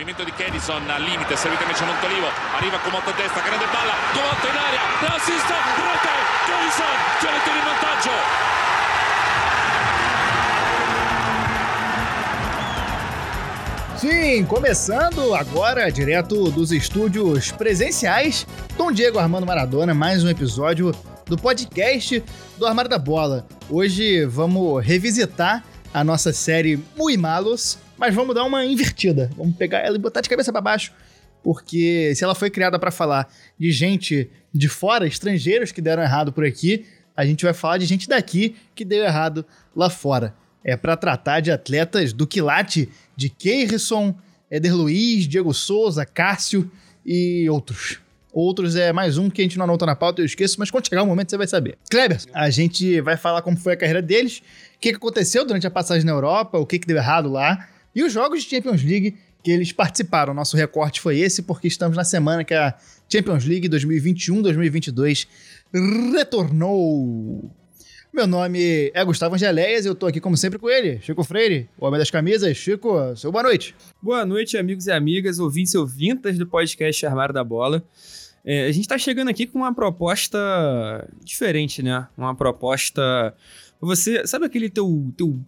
Movimento di Kedison al limite, servita invece Montolivo, arriva Motto a destra, grande palla, Comotto in aria, l'assist, rete, Kedison, Fiorentina in vantaggio. Sim, começando agora, direto dos estúdios presenciais, Dom Diego Armando Maradona, mais um episódio do podcast do Armário da Bola. Hoje vamos revisitar a nossa série Muy Malos, mas vamos dar uma invertida. Vamos pegar ela e botar de cabeça para baixo, porque se ela foi criada para falar de gente de fora, estrangeiros que deram errado por aqui, a gente vai falar de gente daqui que deu errado lá fora. É para tratar de atletas do quilate de Keirson, Eder Luiz, Diego Souza, Cássio e outros. Outros é mais um que a gente não anota na pauta, eu esqueço, mas quando chegar o momento você vai saber. Kleber, a gente vai falar como foi a carreira deles, o que aconteceu durante a passagem na Europa, o que deu errado lá, e os jogos de Champions League que eles participaram. Nosso recorte foi esse, porque estamos na semana que a Champions League 2021-2022 retornou. Meu nome é Gustavo Angeléias e eu tô aqui, como sempre, com ele, Chico Freire, o homem das camisas. Chico, seu boa noite. Boa noite, amigos e amigas, ouvintes e ouvintas do podcast Armário da Bola. É, a gente tá chegando aqui com uma proposta diferente, né? Uma proposta. Você. Sabe aquele teu, teu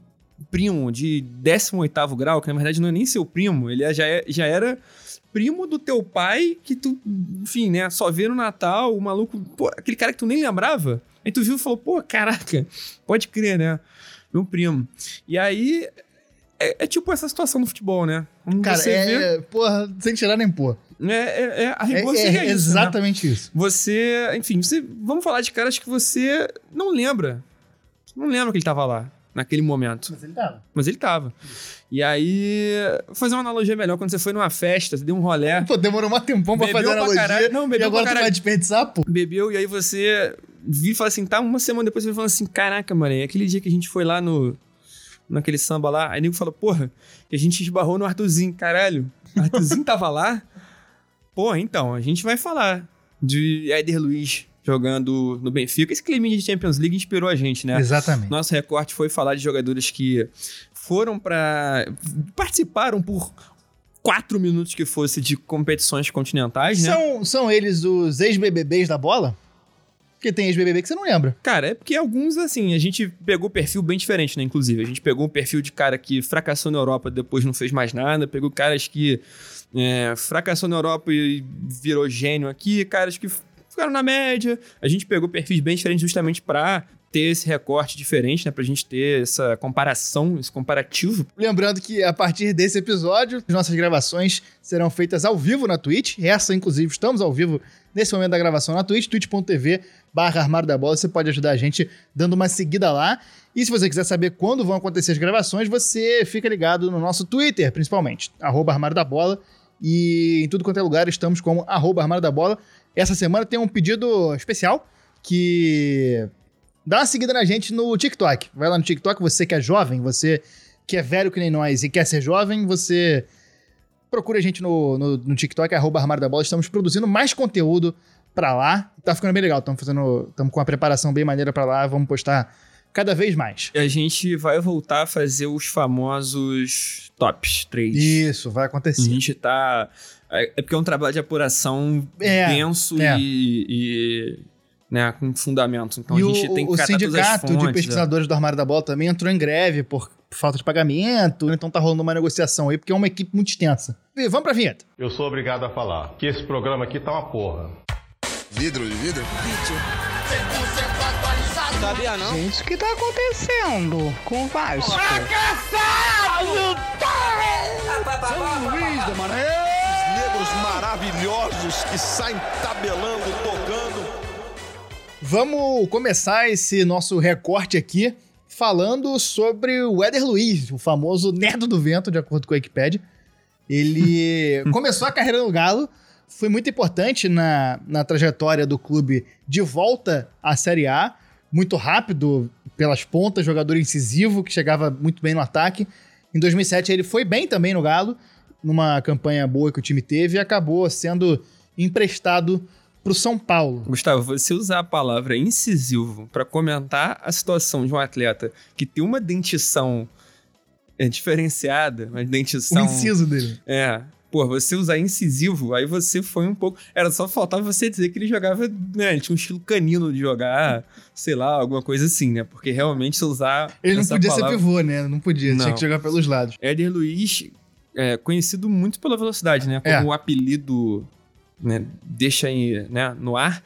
primo de 18 grau, que na verdade não é nem seu primo, ele é, já, é, já era primo do teu pai, que tu, enfim, né, só vê no Natal, o maluco, pô, aquele cara que tu nem lembrava. Aí tu viu e falou, pô, caraca, pode crer, né? Meu primo. E aí, é, é tipo essa situação do futebol, né? Cara, é, vê... porra, sem tirar nem pôr. É, é, é, a rigor é, é exatamente isso, né? isso. Você, enfim, você, vamos falar de caras que você não lembra. Não lembra que ele tava lá naquele momento. Mas ele tava. Mas ele tava. E aí, vou fazer uma analogia melhor. Quando você foi numa festa, você deu um rolé. Pô, demorou um tempão pra fazer analogia. Caralho. Não, bebeu e agora pra tu vai desperdiçar, pô. Bebeu, e aí você vi e falou assim, tá, uma semana depois você falou assim, caraca, mano, é aquele dia que a gente foi lá no... Naquele samba lá, aí nego falou, porra, que a gente esbarrou no Arthurzinho, caralho. Arthurzinho tava lá? Pô, então, a gente vai falar de Éder Luiz, jogando no Benfica. Esse clima de Champions League inspirou a gente, né? Exatamente. Nosso recorte foi falar de jogadores que foram para participaram por quatro minutos que fosse de competições continentais, né? São, são eles os ex-BBBs da bola? Porque tem ex-BBB que você não lembra. Cara, é porque alguns, assim, a gente pegou perfil bem diferente, né? Inclusive, a gente pegou um perfil de cara que fracassou na Europa, depois não fez mais nada, pegou caras que é, fracassou na Europa e virou gênio aqui, caras que ficaram na média. A gente pegou perfis bem diferentes justamente para ter esse recorte diferente, né? Pra gente ter essa comparação, esse comparativo. Lembrando que a partir desse episódio, as nossas gravações serão feitas ao vivo na Twitch. Essa, inclusive, estamos ao vivo nesse momento da gravação na Twitch, twitch.tv barra Armário da Bola. Você pode ajudar a gente dando uma seguida lá. E se você quiser saber quando vão acontecer as gravações, você fica ligado no nosso Twitter, principalmente, arroba Armário da Bola. E em tudo quanto é lugar estamos como arroba Armário da Bola. Essa semana tem um pedido especial que dá uma seguida na gente no TikTok. Vai lá no TikTok, você que é jovem, você que é velho que nem nós e quer ser jovem, você procura a gente no, no, no TikTok, arroba Armário da Bola. Estamos produzindo mais conteúdo pra lá. Tá ficando bem legal. Estamos fazendo. Estamos com uma preparação bem maneira pra lá. Vamos postar cada vez mais. E a gente vai voltar a fazer os famosos tops 3. Isso, vai acontecer. A gente tá. É, é porque é um trabalho de apuração é, denso é. E, e, né, com fundamento. Então e a gente o, tem que O sindicato fontes, de né? pesquisadores do Armário da Bola também entrou em greve por falta de pagamento, então tá rolando uma negociação aí, porque é uma equipe muito extensa. E vamos pra vinheta. Eu sou obrigado a falar que esse programa aqui tá uma porra. Vidro de vidro? Vídeo. Sabia não? Gente, o que tá acontecendo com o Vasco? Fracassado! São Luís da Mané! negros maravilhosos que saem tabelando, tocando. Vamos começar esse nosso recorte aqui falando sobre o Éder Luiz, o famoso Nerd do Vento, de acordo com a Wikipedia. Ele começou a carreira no Galo, foi muito importante na, na trajetória do clube de volta à Série A, muito rápido pelas pontas, jogador incisivo que chegava muito bem no ataque. Em 2007 ele foi bem também no Galo, numa campanha boa que o time teve e acabou sendo emprestado para o São Paulo. Gustavo, você usar a palavra incisivo para comentar a situação de um atleta que tem uma dentição é, diferenciada, uma dentição. O inciso dele. É. pô, você usar incisivo, aí você foi um pouco. Era só faltava você dizer que ele jogava, né? Ele tinha um estilo canino de jogar, sei lá, alguma coisa assim, né? Porque realmente se usar. Ele não podia palavra... ser pivô, né? Não podia, Não. tinha que jogar pelos lados. Éder Luiz, é, conhecido muito pela velocidade, né? Como É. o apelido né, deixa aí, né, no ar.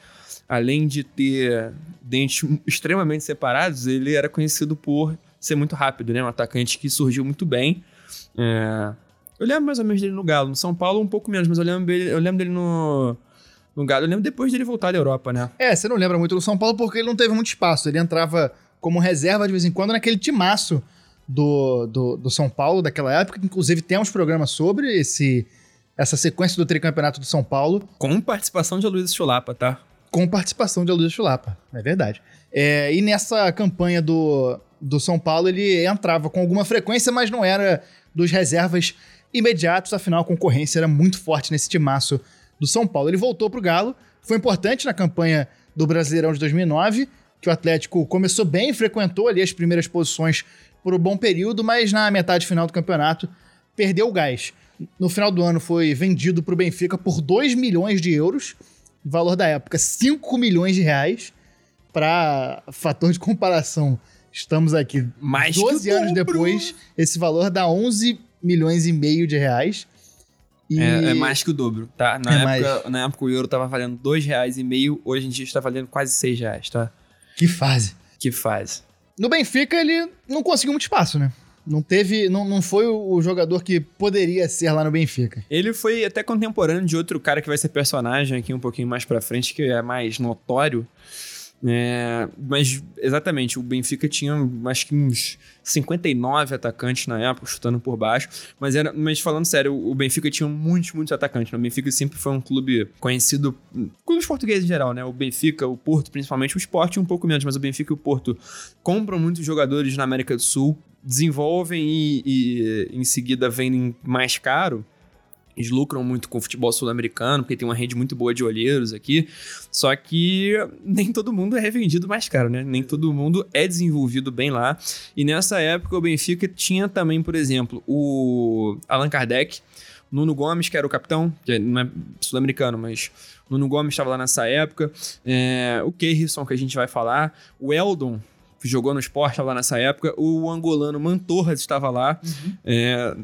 Além de ter dentes extremamente separados, ele era conhecido por ser muito rápido, né? Um atacante que surgiu muito bem. É, Eu lembro mais ou menos dele no Galo. No São Paulo, um pouco menos, mas eu lembro dele, eu lembro dele no, no Galo. Eu lembro depois dele voltar da Europa, né? É, você não lembra muito do São Paulo porque ele não teve muito espaço. Ele entrava como reserva de vez em quando naquele timaço do, do, do São Paulo daquela época. que Inclusive, temos programa sobre esse, essa sequência do tricampeonato do São Paulo. Com participação de Luiz Chulapa, tá? com participação de Aloysio Chulapa, é verdade. É, e nessa campanha do, do São Paulo, ele entrava com alguma frequência, mas não era dos reservas imediatos, afinal a concorrência era muito forte nesse timaço do São Paulo. Ele voltou pro Galo, foi importante na campanha do Brasileirão de 2009, que o Atlético começou bem, frequentou ali as primeiras posições por um bom período, mas na metade final do campeonato perdeu o gás. No final do ano foi vendido para o Benfica por 2 milhões de euros, valor da época 5 milhões de reais. Para fator de comparação, estamos aqui Mais que 12 o anos depois, esse valor dá 11 milhões e meio de reais. E É, é mais que o dobro, tá? Na, É época, na época o euro tava valendo dois reais e meio, hoje em dia está valendo quase seis reais, tá? que fase. Que faz. No Benfica, ele não conseguiu muito espaço, né? Não teve, não, não foi o o jogador que poderia ser lá no Benfica. Ele foi até contemporâneo de outro cara que vai ser personagem aqui um pouquinho mais pra frente, que é mais notório. É, mas, exatamente, o Benfica tinha acho que uns 59 atacantes na época, chutando por baixo. Mas, era, mas falando sério, o Benfica tinha muitos, muitos atacantes. né? O Benfica sempre foi um clube conhecido, clubes portugueses em geral, né? O Benfica, o Porto, principalmente, o Sport um pouco menos, mas o Benfica e o Porto compram muitos jogadores na América do Sul, desenvolvem e, e em seguida vendem mais caro. Eles lucram muito com o futebol sul-americano, porque tem uma rede muito boa de olheiros aqui. Só que nem todo mundo é revendido mais caro, né? Nem todo mundo é desenvolvido bem lá. E nessa época o Benfica tinha também, por exemplo, o Allan Kardec, Nuno Gomes, que era o capitão, que não é sul-americano, mas Nuno Gomes estava lá nessa época. É, o Keirson, que a gente vai falar. O Eldon, que jogou no esporte, estava lá nessa época. O angolano Mantorras estava lá. É,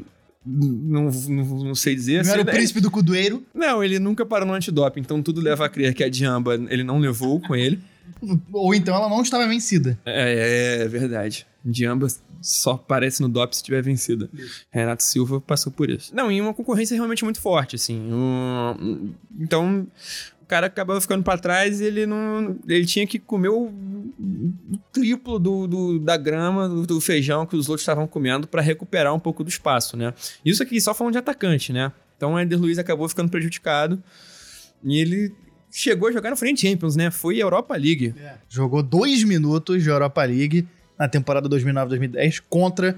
não, não, não sei dizer. Não era o Ele- príncipe do Cudoeiro, não, ele nunca parou no antidoping, então tudo leva a crer que a Diamba ele não levou com ele. ou então ela não estava vencida. É, é verdade. Diamba só aparece no DOP se estiver vencida. Renato Silva passou por isso. Não, e uma concorrência realmente muito forte, assim. O- Então, cara acabava ficando pra trás e ele não. Ele tinha que comer o triplo do, do- da grama, do, do feijão que os outros estavam comendo pra recuperar um pouco do espaço, né? Isso aqui só falando de atacante, né? Então o Eder Luiz acabou ficando prejudicado e ele chegou a jogar no Frente Champions, né? Foi Europa League. Jogou dois minutos de Europa League na temporada 2009-2010 contra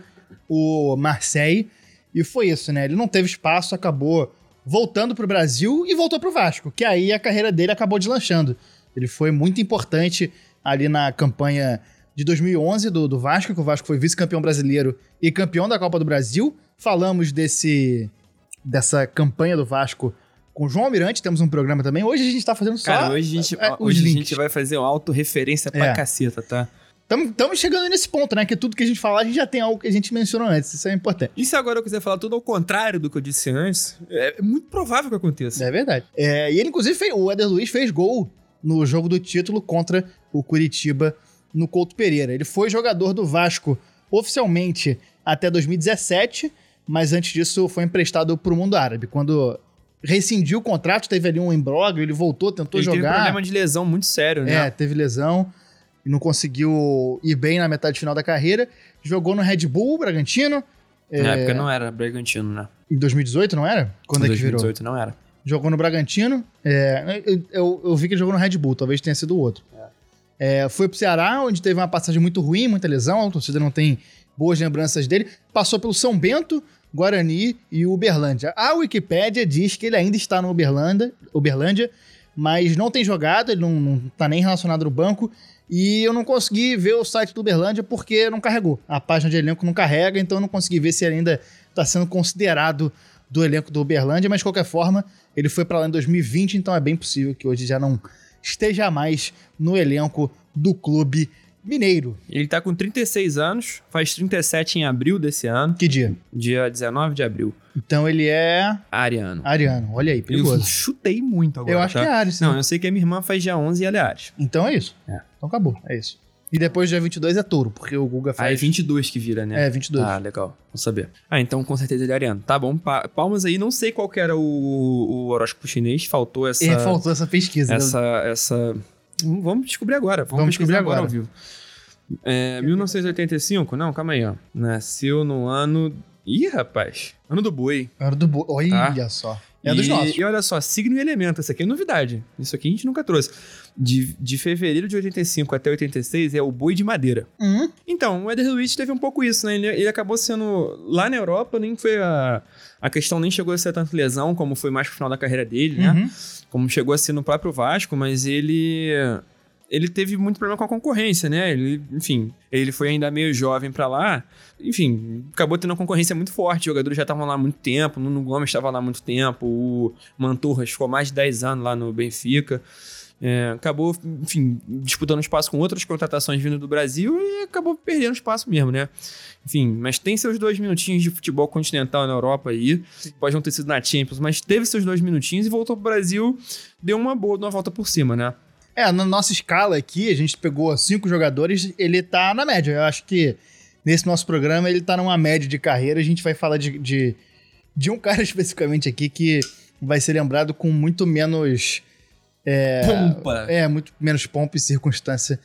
o Marseille. E foi isso, né? Ele não teve espaço, acabou voltando pro Brasil e voltou pro Vasco, que aí a carreira dele acabou deslanchando. Ele foi muito importante ali na campanha de 2011 do, do Vasco, que o Vasco foi vice-campeão brasileiro e campeão da Copa do Brasil. Falamos desse dessa campanha do Vasco com o João Almirante, temos um programa também. Hoje a gente tá fazendo só Cara, hoje a gente, é, hoje a links. gente vai fazer uma autorreferência pra É. caceta, tá? Estamos chegando nesse ponto, né? Que tudo que a gente falar, a gente já tem algo que a gente mencionou antes. Isso é importante. E se agora eu quiser falar tudo ao contrário do que eu disse antes, é muito provável que aconteça. É verdade. É, e ele, inclusive, fez, o Eder Luiz fez gol no jogo do título contra o Curitiba no Couto Pereira. Ele foi jogador do Vasco oficialmente até 2017, mas antes disso foi emprestado para o mundo árabe. Quando rescindiu o contrato, teve ali um imbróglio, ele voltou, tentou Ele teve um jogar. problema de lesão muito sério, É, né? teve lesão e não conseguiu ir bem na metade final da carreira. Jogou no Red Bull Bragantino. Na é, época não era Bragantino, né? Em 2018, não era? Quando Em é que virou? 2018 não era. Jogou no Bragantino. é, eu, eu- eu vi que ele jogou no Red Bull, talvez tenha sido o outro. É, foi pro Ceará, onde teve uma passagem muito ruim, muita lesão, a torcida não tem boas lembranças dele. Passou pelo São Bento, Guarani e Uberlândia. A Wikipédia diz que ele ainda está no Uberlândia, Uberlândia mas não tem jogado, ele não, não tá nem relacionado no banco. E eu não consegui ver o site do Uberlândia porque não carregou. A página de elenco não carrega, então eu não consegui ver se ele ainda está sendo considerado do elenco do Uberlândia, mas de qualquer forma, ele foi para lá em 2020, então é bem possível que hoje já não esteja mais no elenco do clube mineiro. Ele tá com 36 anos, faz 37 em abril desse ano, Que dia? dia 19 de abril. Então ele é Ariano. ariano. Olha aí, Eu perigoso. chutei muito agora. Eu acho tá? que é Ares. Não, sim. eu sei que a minha irmã faz dia 11 e ela é Ares. Então é isso. É. Então acabou, é isso. E depois dia 22 é touro, porque o Guga Ah, é faz... 22 que vira, né? É, 22. Ah, legal. Vou saber. Ah, então com certeza ele é ariano. Tá bom, pa- palmas aí. Não sei qual que era o, o horóscopo chinês. Faltou essa... É, faltou essa pesquisa. né? essa, essa... Hum, Vamos descobrir agora. Vamos, Vamos descobrir pesquisar agora. ao vivo. É, 1985? Não, calma aí, ó. Nasceu no ano... Ih, rapaz. Ano do boi. Era do bo... Olha Tá. só. É dos e, nossos. E olha só, signo e elemento. Isso aqui é novidade. Isso aqui a gente nunca trouxe. De, de fevereiro de 85 até 86 é o boi de madeira. Hum, Então, o Eder Luiz teve um pouco isso, né? Ele, ele acabou sendo. Lá na Europa, nem foi a. A questão nem chegou a ser tanto lesão, como foi mais pro final da carreira dele, né? uhum. Como chegou a ser no próprio Vasco, mas ele. Ele teve muito problema com a concorrência, né? Ele, enfim, ele foi ainda meio jovem pra lá. Enfim, acabou tendo uma concorrência muito forte. Os jogadores já estavam lá há muito tempo. O Nuno Gomes estava lá há muito tempo. O Manturras ficou mais de 10 anos lá no Benfica. É, acabou, enfim, disputando espaço com outras contratações vindo do Brasil e acabou perdendo espaço mesmo, né? Enfim, mas tem seus dois minutinhos de futebol continental na Europa aí. Pode não ter sido na Champions, mas teve seus dois minutinhos e voltou pro Brasil. Deu uma boa, uma volta por cima, né? É, na nossa escala aqui, a gente pegou cinco jogadores, ele tá na média. Eu acho que nesse nosso programa ele tá numa média de carreira. A gente vai falar de, de, de um cara especificamente aqui que vai ser lembrado com muito menos. Pompa! É, muito menos pompa e circunstância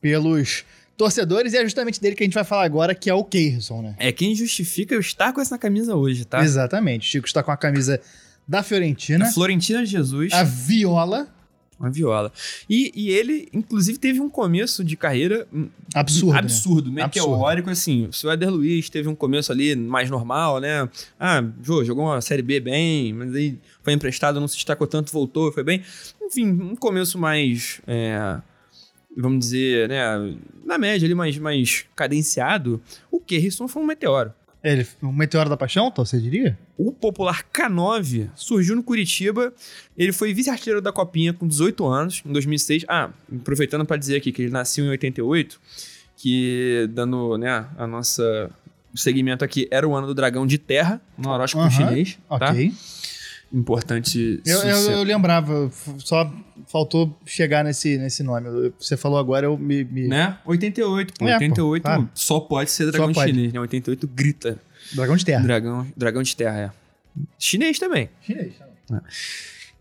pelos torcedores. E é justamente dele que a gente vai falar agora, que é o Keirson, né? É quem justifica eu estar com essa camisa hoje, tá? Exatamente. Chico está com a camisa da Fiorentina, A Florentina de Jesus, a viola. Uma viola. E, e ele, inclusive, teve um começo de carreira hum, Absurdo. né? absurdo, meteórico, assim. O Éder Luiz teve um começo ali mais normal, né? Ah, jô, jogou uma Série B bem, mas aí foi emprestado, não se destacou tanto, voltou, foi bem. Enfim, um começo mais, é, vamos dizer, né? Na média ali, mais, mais cadenciado. O Kerrison foi um meteoro. Ele, o Meteoro da Paixão, então, você diria? O popular K9 surgiu no Curitiba. Ele foi vice-artilheiro da Copinha com 18 anos, em 2006. Ah, aproveitando para dizer aqui que ele nasceu em 88, que dando né, a nossa o segmento aqui era o ano do dragão de terra, no horóscopo Aham, chinês, tá? Ok. Importante. Eu, eu, eu lembrava, só faltou chegar nesse, nesse nome. Você falou agora, eu me. me- Né? 88, pô. É, pô, 88 claro. só pode ser dragão pode. chinês, né? 88 grita. Dragão de Terra. Dragão, dragão de terra, é. Chinês também. Chinês.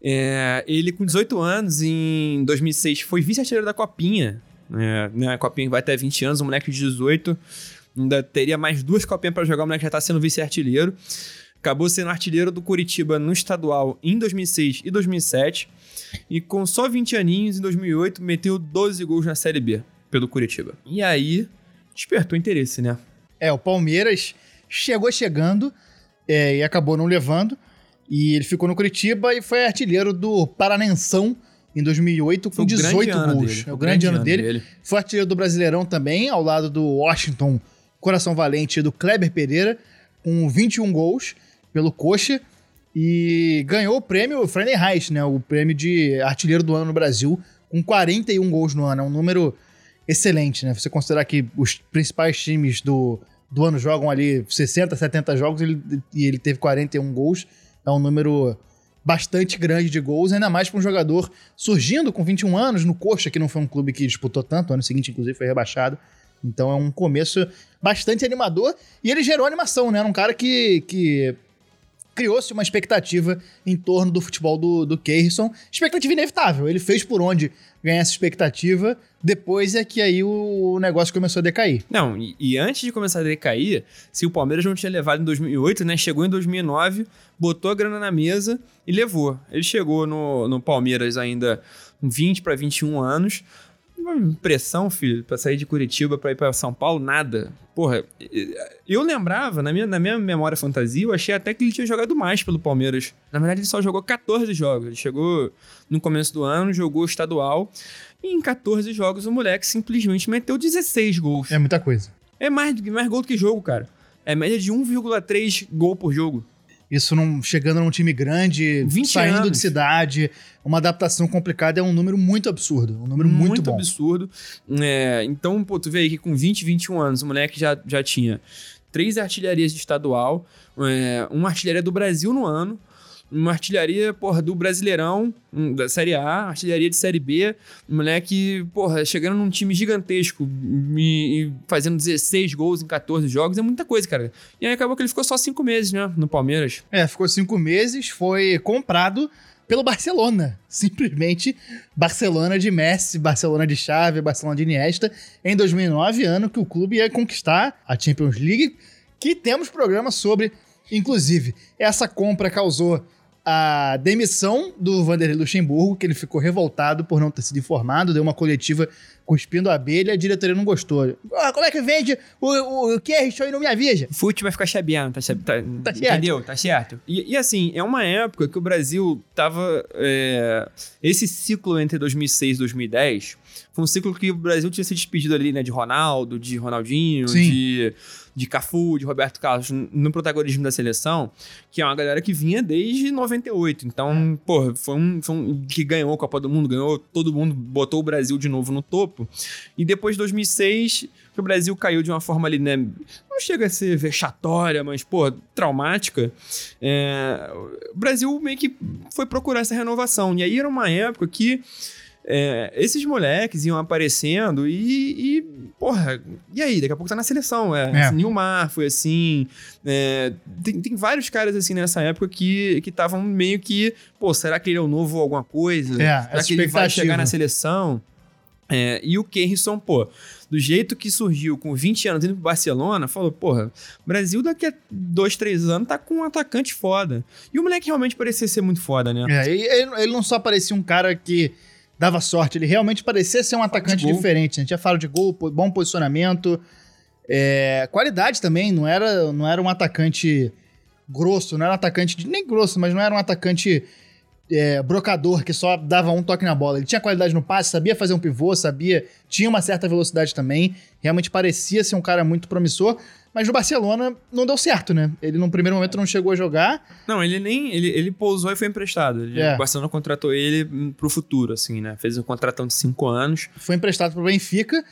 É, ele, com 18 anos, em 2006, foi vice-artilheiro da Copinha. É, né, a Copinha vai até 20 anos, um moleque de 18. Ainda teria mais duas Copinhas para jogar, o moleque já tá sendo vice-artilheiro. Acabou sendo artilheiro do Curitiba no estadual em 2006 e 2007. E com só 20 aninhos, em 2008, meteu 12 gols na Série B pelo Curitiba. E aí, despertou interesse, né? É, o Palmeiras chegou chegando é, e acabou não levando. E ele ficou no Curitiba e foi artilheiro do Paranensão em 2008 com Foi o grande 18 ano gols. dele, É o grande, ano dele. dele. Foi artilheiro do Brasileirão também, ao lado do Washington Coração Valente e do Kleber Pereira, com 21 gols pelo Coxa. E ganhou o prêmio Freddie Reich, né? O prêmio de artilheiro do ano no Brasil, com 41 gols no ano. É um número excelente, né? Você considerar que os principais times do, do ano jogam ali 60, 70 jogos ele- e ele teve 41 gols. É um número bastante grande de gols, ainda mais para um jogador surgindo com 21 anos no Coxa, que não foi um clube que disputou tanto, ano seguinte, inclusive, foi rebaixado. Então é um começo bastante animador. E ele gerou animação, né? Era um cara que, que criou-se uma expectativa em torno do futebol do, do Keirson. Expectativa inevitável. Ele fez por onde ganhar essa expectativa. Depois é que aí o negócio começou a decair. Não, e, e antes de começar a decair, se o Palmeiras não tinha levado em 2008, né? Chegou em 2009, botou a grana na mesa e levou. Ele chegou no, no Palmeiras ainda com 20 para 21 anos. Uma pressão, filho, pra sair de Curitiba pra ir pra São Paulo, nada. Porra, eu lembrava, na minha, na minha memória fantasia, eu achei até que ele tinha jogado mais pelo Palmeiras. Na verdade, ele só jogou 14 jogos. Ele chegou no começo do ano, jogou estadual. E em 14 jogos, o moleque simplesmente meteu 16 gols. É muita coisa. É mais, mais gol do que jogo, cara. É média de 1,3 gol por jogo. Isso não, chegando num time grande, 20 saindo anos. de cidade, uma adaptação complicada é um número muito absurdo. Um número muito, bom. absurdo. É, então, pô, tu vê aí que com 20, 21 anos, o moleque já, já tinha três artilharias de estadual, é, uma artilharia do Brasil no ano, uma artilharia, porra, do Brasileirão, da Série A, artilharia de Série B, moleque, porra, chegando num time gigantesco e, fazendo 16 gols em 14 jogos, é muita coisa, cara. E aí acabou que ele ficou só cinco meses, né, no Palmeiras. É, ficou cinco meses, foi comprado pelo Barcelona. Simplesmente Barcelona de Messi, Barcelona de Xavi, Barcelona de Iniesta, em 2009, ano que o clube ia conquistar a Champions League, que temos programa sobre. Inclusive, essa compra causou a demissão do Vanderlei Luxemburgo, que ele ficou revoltado por não ter sido informado, deu uma coletiva cuspindo a abelha, a diretoria não gostou. Ah, como é que vende o, o, o Kerrison e não me avisa? Fute vai ficar chabeando, tá, tá, Tá certo. entendeu? Tá certo. E, e assim, é uma época que o Brasil tava. é, esse ciclo entre 2006 e 2010 foi um ciclo que o Brasil tinha se despedido ali, né? De Ronaldo, de Ronaldinho, Sim. de, de Cafu, de Roberto Carlos no protagonismo da seleção, que é uma galera que vinha desde 98. Então, pô, foi um, foi um que ganhou a Copa do Mundo, ganhou, todo mundo botou o Brasil de novo no topo. E depois de 2006, que o Brasil caiu de uma forma ali, né? Não chega a ser vexatória, mas, pô, traumática. É, o Brasil meio que foi procurar essa renovação. E aí era uma época que é, esses moleques iam aparecendo e, e, porra, e aí? Daqui a pouco tá na seleção. É, É. Nilmar foi assim. é, tem, tem vários caras assim nessa época que estavam meio que, pô, será que ele é o novo alguma coisa? É, será que ele vai chegar na seleção? É, e o Kerrison, pô, do jeito que surgiu com 20 anos indo pro Barcelona, falou, porra, Brasil daqui a dois, três anos tá com um atacante foda. E o moleque realmente parecia ser muito foda, né? É, ele, ele não só parecia um cara que dava sorte, ele realmente parecia ser um atacante diferente. A gente já fala de gol, bom posicionamento, é, qualidade também. Não era, não era um atacante grosso, não era um atacante de, nem grosso, mas não era um atacante é, brocador que só dava um toque na bola. Ele tinha qualidade no passe, sabia fazer um pivô, sabia, tinha uma certa velocidade também. Realmente parecia ser um cara muito promissor. Mas no Barcelona não deu certo, né? Ele no primeiro momento não chegou a jogar. Não, ele nem. Ele, ele pousou e foi emprestado. Ele- É. O Barcelona contratou ele pro futuro, assim, né? Fez um contratão de cinco anos. foi emprestado para o Benfica,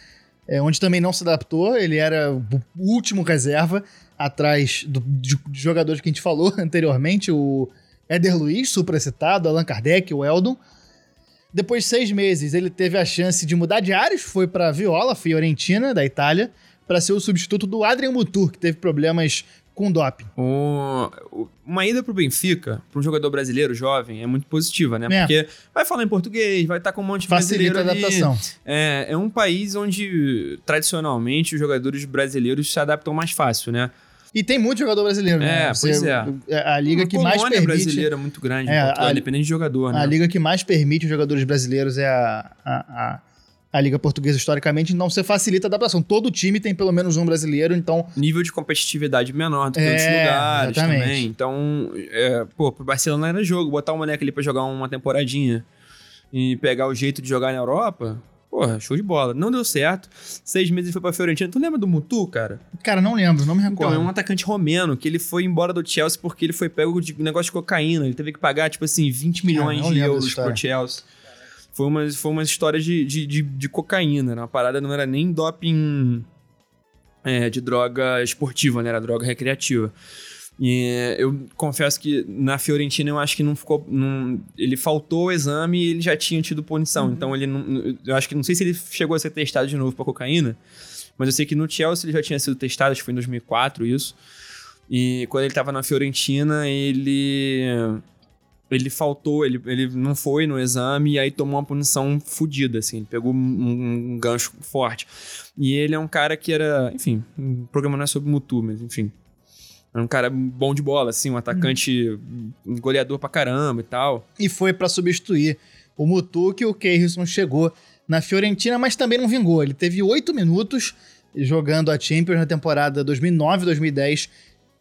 é, onde também não se adaptou. Ele era o último reserva, atrás do, de, de jogadores que a gente falou anteriormente, o Éder Luiz, supracitado, Allan Kardec, o Eldon. Depois de seis meses, ele teve a chance de mudar de áreas, foi para Viola, Fiorentina, da Itália, para ser o substituto do Adrian Mutur, que teve problemas com doping. O- uma ida pro Benfica, pra um jogador brasileiro jovem, é muito positiva, né? É. Porque vai falar em português, vai estar com um monte de Facilita a brasileiro ali. adaptação. É, é um país onde, tradicionalmente, os jogadores brasileiros se adaptam mais fácil, né? E tem muito jogador brasileiro, né? É, pois é. A liga que mais permite... brasileira muito grande, É, Portugal, a- independente de jogador, né? A liga que mais permite os jogadores brasileiros é a, a, a, a Liga Portuguesa, historicamente, então você facilita a adaptação. Todo time tem pelo menos um brasileiro, então nível de competitividade menor do que É, outros lugares exatamente. também. Então, é, pô, pro Barcelona era jogo, botar o moleque ali pra jogar uma temporadinha e pegar o jeito de jogar na Europa, porra, show de bola. Não deu certo. Seis meses ele foi pra Fiorentina. Tu lembra do Mutu, cara? Cara, não lembro, não me Então, recordo. é um atacante romeno que ele foi embora do Chelsea porque ele foi pego de negócio de cocaína. Ele teve que pagar, tipo assim, 20 milhões não de euros pro Chelsea. Foi uma, foi uma história de, de, de, de cocaína, né? Uma parada não era nem doping é, de droga esportiva, né? Era droga recreativa. E eu confesso que na Fiorentina eu acho que não ficou. não- ele faltou o exame e ele já tinha tido punição. Então ele não. Eu acho que não sei se ele chegou a ser testado de novo pra cocaína. Mas eu sei que no Chelsea ele já tinha sido testado, acho que foi em 2004 isso. E quando ele tava na Fiorentina, ele. Ele faltou, ele, ele não foi no exame e aí tomou uma punição fodida, assim. Ele pegou um, um gancho forte. E ele é um cara que era. Enfim, o programa não é sobre Mutu, mas enfim. É um cara bom de bola, assim, um atacante, um goleador pra caramba e tal. E foi pra substituir o Mutu que o Keirson chegou na Fiorentina, mas também não vingou. Ele teve oito minutos jogando a Champions na temporada 2009-2010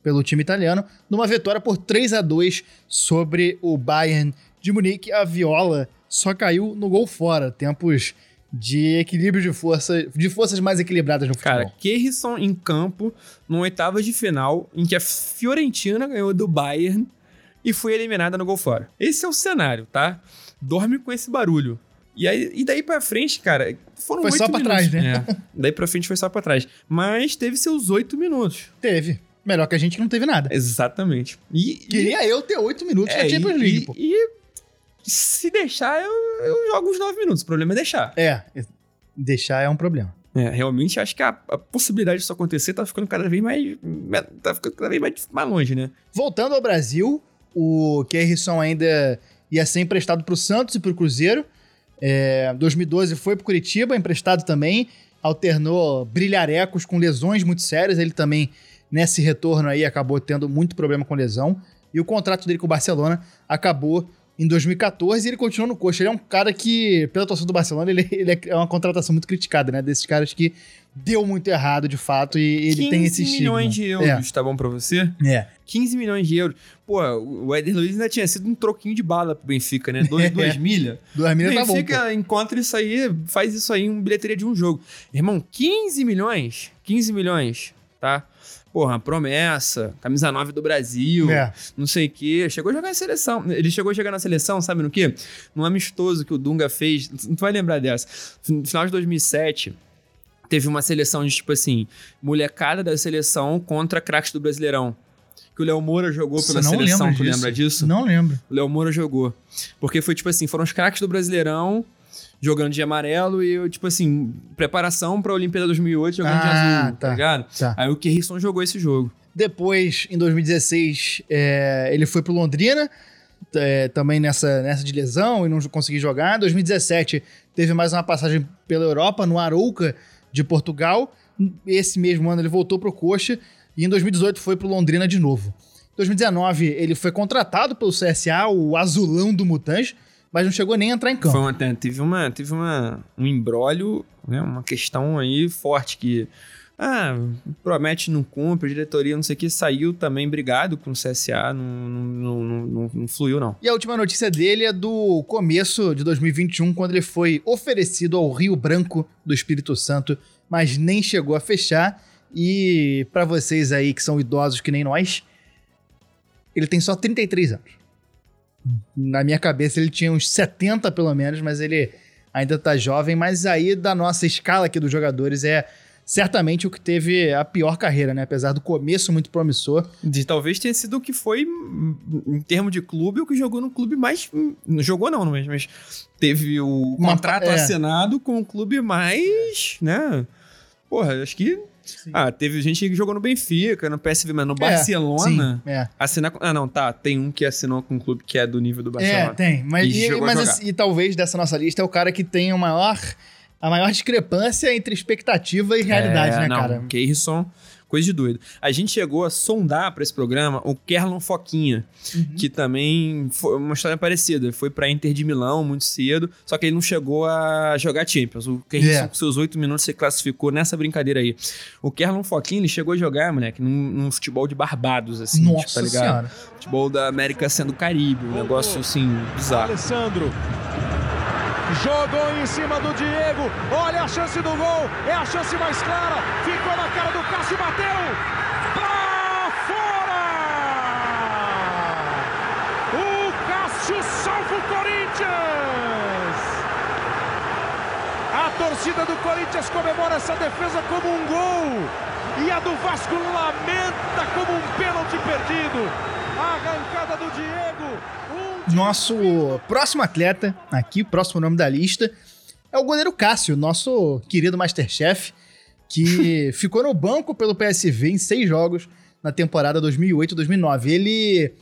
pelo time italiano, numa vitória por 3 a 2 sobre o Bayern de Munique. A Viola só caiu no gol fora. Tempos de equilíbrio de força, de forças mais equilibradas no futebol. Cara, Kerrison em campo, no oitavas de final, em que a Fiorentina ganhou do Bayern e foi eliminada no gol fora. Esse é o cenário, tá? Dorme com esse barulho. E, aí, e daí pra frente, cara, foram Foi só pra minutos. trás, né? É. Daí pra frente foi só pra trás. Mas teve seus oito minutos. Teve. Melhor que a gente que não teve nada. Exatamente. E, e- Queria eu ter oito minutos é, na Champions e- League, e, e se deixar, eu, eu jogo os nove minutos. O problema é deixar. É, deixar é um problema. É, realmente acho que a, a possibilidade disso acontecer tá ficando cada vez mais. tá ficando cada vez mais, mais longe, né? Voltando ao Brasil, o Kerrison ainda ia ser emprestado pro Santos e pro Cruzeiro. É, 2012 foi pro Curitiba, emprestado também. Alternou brilharecos com lesões muito sérias. Ele também, nesse retorno aí, acabou tendo muito problema com lesão. E o contrato dele com o Barcelona acabou em 2014 e ele continuou no coxa. Ele é um cara que, pela torcida do Barcelona, ele, ele é uma contratação muito criticada, né? Desses caras que deu muito errado, de fato, e ele tem esse 15 estigma. milhões de euros, tá bom pra você? É. é. 15 milhões de euros. Pô, o Éder Luiz ainda tinha sido um troquinho de bala pro Benfica, né? Dois, duas milhas. Duas milhas tá bom, Benfica encontra isso aí, faz isso aí em bilheteria de um jogo. Irmão, 15 milhões? 15 milhões, tá? Porra, promessa, camisa 9 do Brasil, É. não sei o quê. Chegou a jogar na seleção. Ele chegou a jogar na seleção, sabe no quê? Num amistoso que o Dunga fez. Não vai lembrar dessa. No final de 2007, teve uma seleção de, tipo assim, molecada da seleção contra craques do Brasileirão. Que o Léo Moura jogou pela não seleção, tu disso. lembra disso? Não lembro. O Léo Moura jogou. Porque foi tipo assim, foram os craques do Brasileirão jogando de amarelo e eu, tipo assim, preparação pra Olimpíada 2008 jogando de Ah, azul, tá, tá. ligado? Tá. Aí o Kerrison jogou esse jogo. Depois, em 2016, é, ele foi pro Londrina, é, também nessa, nessa de lesão e não conseguiu jogar. Em 2017, teve mais uma passagem pela Europa, no Arouca de Portugal. Esse mesmo ano ele voltou pro Coxa e em 2018 foi pro Londrina de novo. Em 2019, ele foi contratado pelo CSA, o azulão do Mutange, mas não chegou nem a entrar em campo. Foi uma, teve uma, teve uma, um embrólio, né, uma questão aí forte que ah, promete, não cumpre, diretoria, não sei o que, saiu também brigado com o CSA, não, não, não, não, não fluiu não. E a última notícia dele é do começo de 2021, quando ele foi oferecido ao Rio Branco do Espírito Santo, mas nem chegou a fechar. E para vocês aí que são idosos que nem nós, ele tem só 33 anos. Na minha cabeça ele tinha uns 70 pelo menos, mas ele ainda tá jovem. Mas aí da nossa escala aqui dos jogadores é certamente o que teve a pior carreira, né? Apesar do começo muito promissor. De talvez tenha sido o que foi, hum, em termos de clube, o que jogou no clube mais. hum, Não jogou, não, mas, mas teve o Uma- contrato é. assinado com o clube mais. né? Porra, acho que. Ah, teve gente que jogou no Benfica, no PSV, mas no Barcelona. Sim, é. Assinar com. Ah, não, tá. Tem um que assinou com um clube que é do nível do É, Barcelona. tem. Mas, E e, mas assim, e talvez dessa nossa lista é o cara que tem o maior, a maior discrepância entre expectativa e realidade, É, né, não, cara? Keirson, coisa de doido. A gente chegou a sondar pra esse programa o Kerlon Foquinha, Uhum. que também foi uma história parecida. Foi pra Inter de Milão muito cedo, só que ele não chegou a jogar Champions. O Keirson, É. com seus oito minutos, se classificou nessa brincadeira aí. O Kerlon Foquinha, ele chegou a jogar, moleque, num, num futebol de Barbados, assim, Nossa tipo, tá ligado? senhora. Futebol da América sendo Caribe, um negócio assim, bizarro. Alessandro. Jogou em cima do Diego. Olha a chance do gol. É a chance mais clara. Ficou na cara do Cássio. Bateu. Pra fora! O Cássio salva o Corinthians. A torcida do Corinthians comemora essa defesa como um gol. E a do Vasco lamenta como um pênalti perdido. Arrancada do Diego. Nosso próximo atleta, aqui, próximo nome da lista, é o goleiro Cássio, nosso querido Masterchef, que ficou no banco pelo PSV em seis jogos na temporada 2008-2009. Ele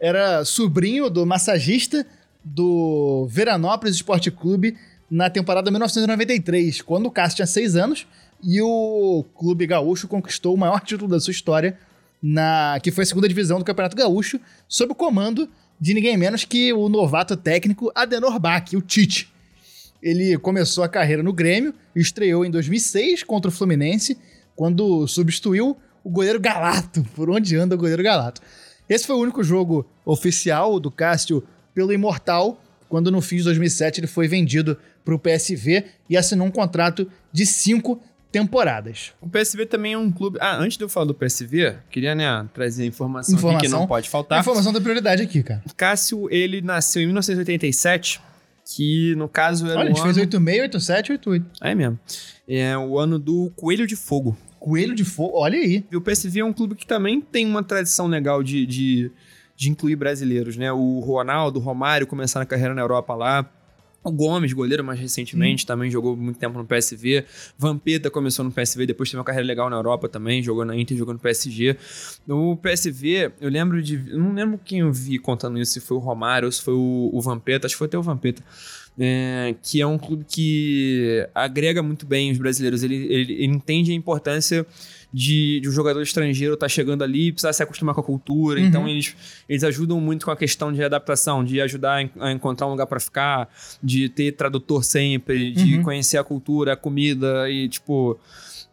era sobrinho do massagista do Veranópolis Esporte Clube na temporada 1993, quando o Cássio tinha seis anos e o clube gaúcho conquistou o maior título da sua história, na que foi a segunda divisão do Campeonato Gaúcho, sob o comando de ninguém menos que o novato técnico Adenor Bach, o Tite. Ele começou a carreira no Grêmio estreou em 2006 contra o Fluminense, quando substituiu o goleiro Galato. Por onde anda o goleiro Galato? Esse foi o único jogo oficial do Cássio pelo Imortal, quando no fim de 2007 ele foi vendido para o PSV e assinou um contrato de cinco temporadas. O PSV também é um clube. Ah, antes de eu falar do PSV, queria né, trazer informação, informação aqui que não pode faltar. Informação da prioridade aqui, cara. Cássio, ele nasceu em 1987, que no caso era. Olha, a gente ano... fez 86, 87, 88. É mesmo. É o ano do Coelho de Fogo. Coelho de Fogo, olha aí. E o PSV é um clube que também tem uma tradição legal de, de, de incluir brasileiros, né? O Ronaldo, o Romário começaram a carreira na Europa lá. O Gomes, goleiro mais recentemente, hum. também jogou muito tempo no PSV. Vampeta começou no PSV, depois teve uma carreira legal na Europa também, jogou na Inter, jogou no PSG. O PSV, eu lembro de. Eu não lembro quem eu vi contando isso, se foi o Romário ou se foi o, o Vampeta, acho que foi até o Vampeta. É, que é um clube que agrega muito bem os brasileiros. Ele, ele, ele entende a importância de, de um jogador estrangeiro estar tá chegando ali e precisar se acostumar com a cultura. Uhum. Então, eles, eles ajudam muito com a questão de adaptação, de ajudar a, encontrar um lugar para ficar, de ter tradutor sempre, de uhum. conhecer a cultura, a comida e, tipo.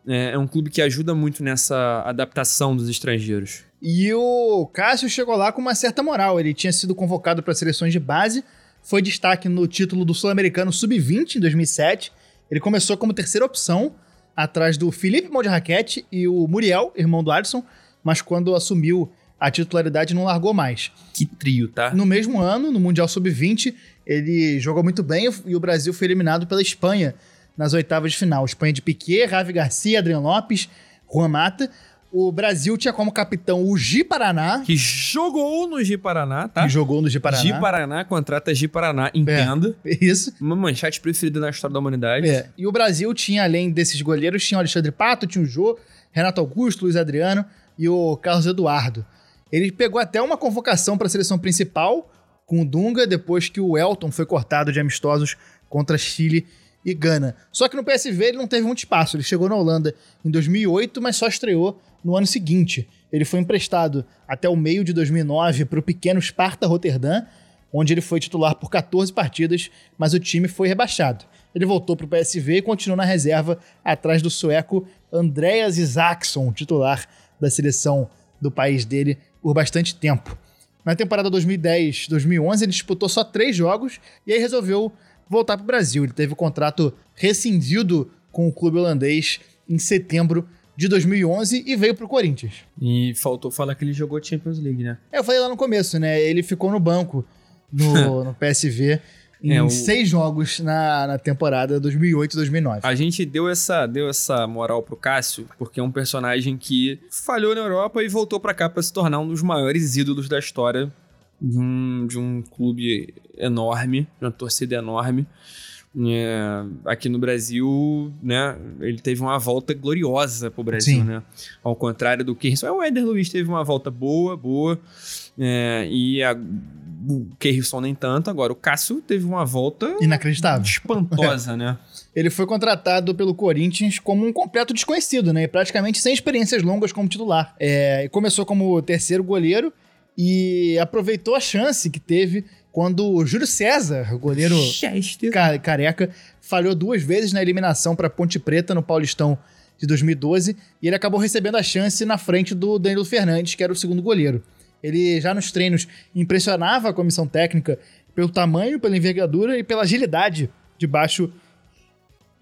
É, é um clube que ajuda muito nessa adaptação dos estrangeiros. E o Cássio chegou lá com uma certa moral. Ele tinha sido convocado para seleções de base, foi destaque no título do Sul-Americano Sub-20 em 2007. Ele começou como terceira opção, atrás do Felipe Mondraquete e o Muriel, irmão do Alisson, mas quando assumiu a titularidade não largou mais. Que trio, tá? No mesmo ano, no Mundial Sub-20, ele jogou muito bem e o Brasil foi eliminado pela Espanha nas oitavas de final. Espanha de Piquet, Ravi Garcia, Adriano Lopes, Juan Mata o Brasil tinha como capitão o Gi Paraná. Que jogou no Gi Paraná, tá? Que jogou no Gi Paraná. Gi Paraná contrata Gi Paraná, entenda. É, isso. Uma manchete preferida na história da humanidade. É. E o Brasil tinha, além desses goleiros, tinha o Alexandre Pato, tinha o Jô, Renato Augusto, Luiz Adriano e o Carlos Eduardo. Ele pegou até uma convocação para a seleção principal com o Dunga, depois que o Elton foi cortado de amistosos contra Chile e Gana. Só que no PSV ele não teve muito espaço. Ele chegou na Holanda em 2008, mas só estreou no ano seguinte. Ele foi emprestado até o meio de 2009 para o pequeno Sparta Rotterdam, onde ele foi titular por 14 partidas, mas o time foi rebaixado. Ele voltou para o PSV e continuou na reserva atrás do sueco Andreas Isaksson, titular da seleção do país dele por bastante tempo. Na temporada 2010-2011 ele disputou só três jogos e aí resolveu voltar para o Brasil. Ele teve o contrato rescindido com o clube holandês em setembro de 2011 e veio pro Corinthians. E faltou falar que ele jogou Champions League, né? É, eu falei lá no começo, né? Ele ficou no banco no, no PSV em é, o... seis jogos na, na temporada 2008-2009. A gente deu essa, deu essa moral pro Cássio, porque é um personagem que falhou na Europa e voltou para cá para se tornar um dos maiores ídolos da história de um, de um clube enorme, de uma torcida enorme. É, aqui no Brasil, né, ele teve uma volta gloriosa pro Brasil, Sim. né? Ao contrário do que o Éder Luiz teve uma volta boa, boa, é, e a, o Keirson nem tanto. Agora, o Cássio teve uma volta inacreditável, espantosa, né? Ele foi contratado pelo Corinthians como um completo desconhecido, né? Praticamente sem experiências longas como titular. É, começou como terceiro goleiro e aproveitou a chance que teve quando o Júlio César, o goleiro careca, falhou duas vezes na eliminação para Ponte Preta no Paulistão de 2012 e ele acabou recebendo a chance na frente do Danilo Fernandes, que era o segundo goleiro. Ele já nos treinos impressionava a comissão técnica pelo tamanho, pela envergadura e pela agilidade debaixo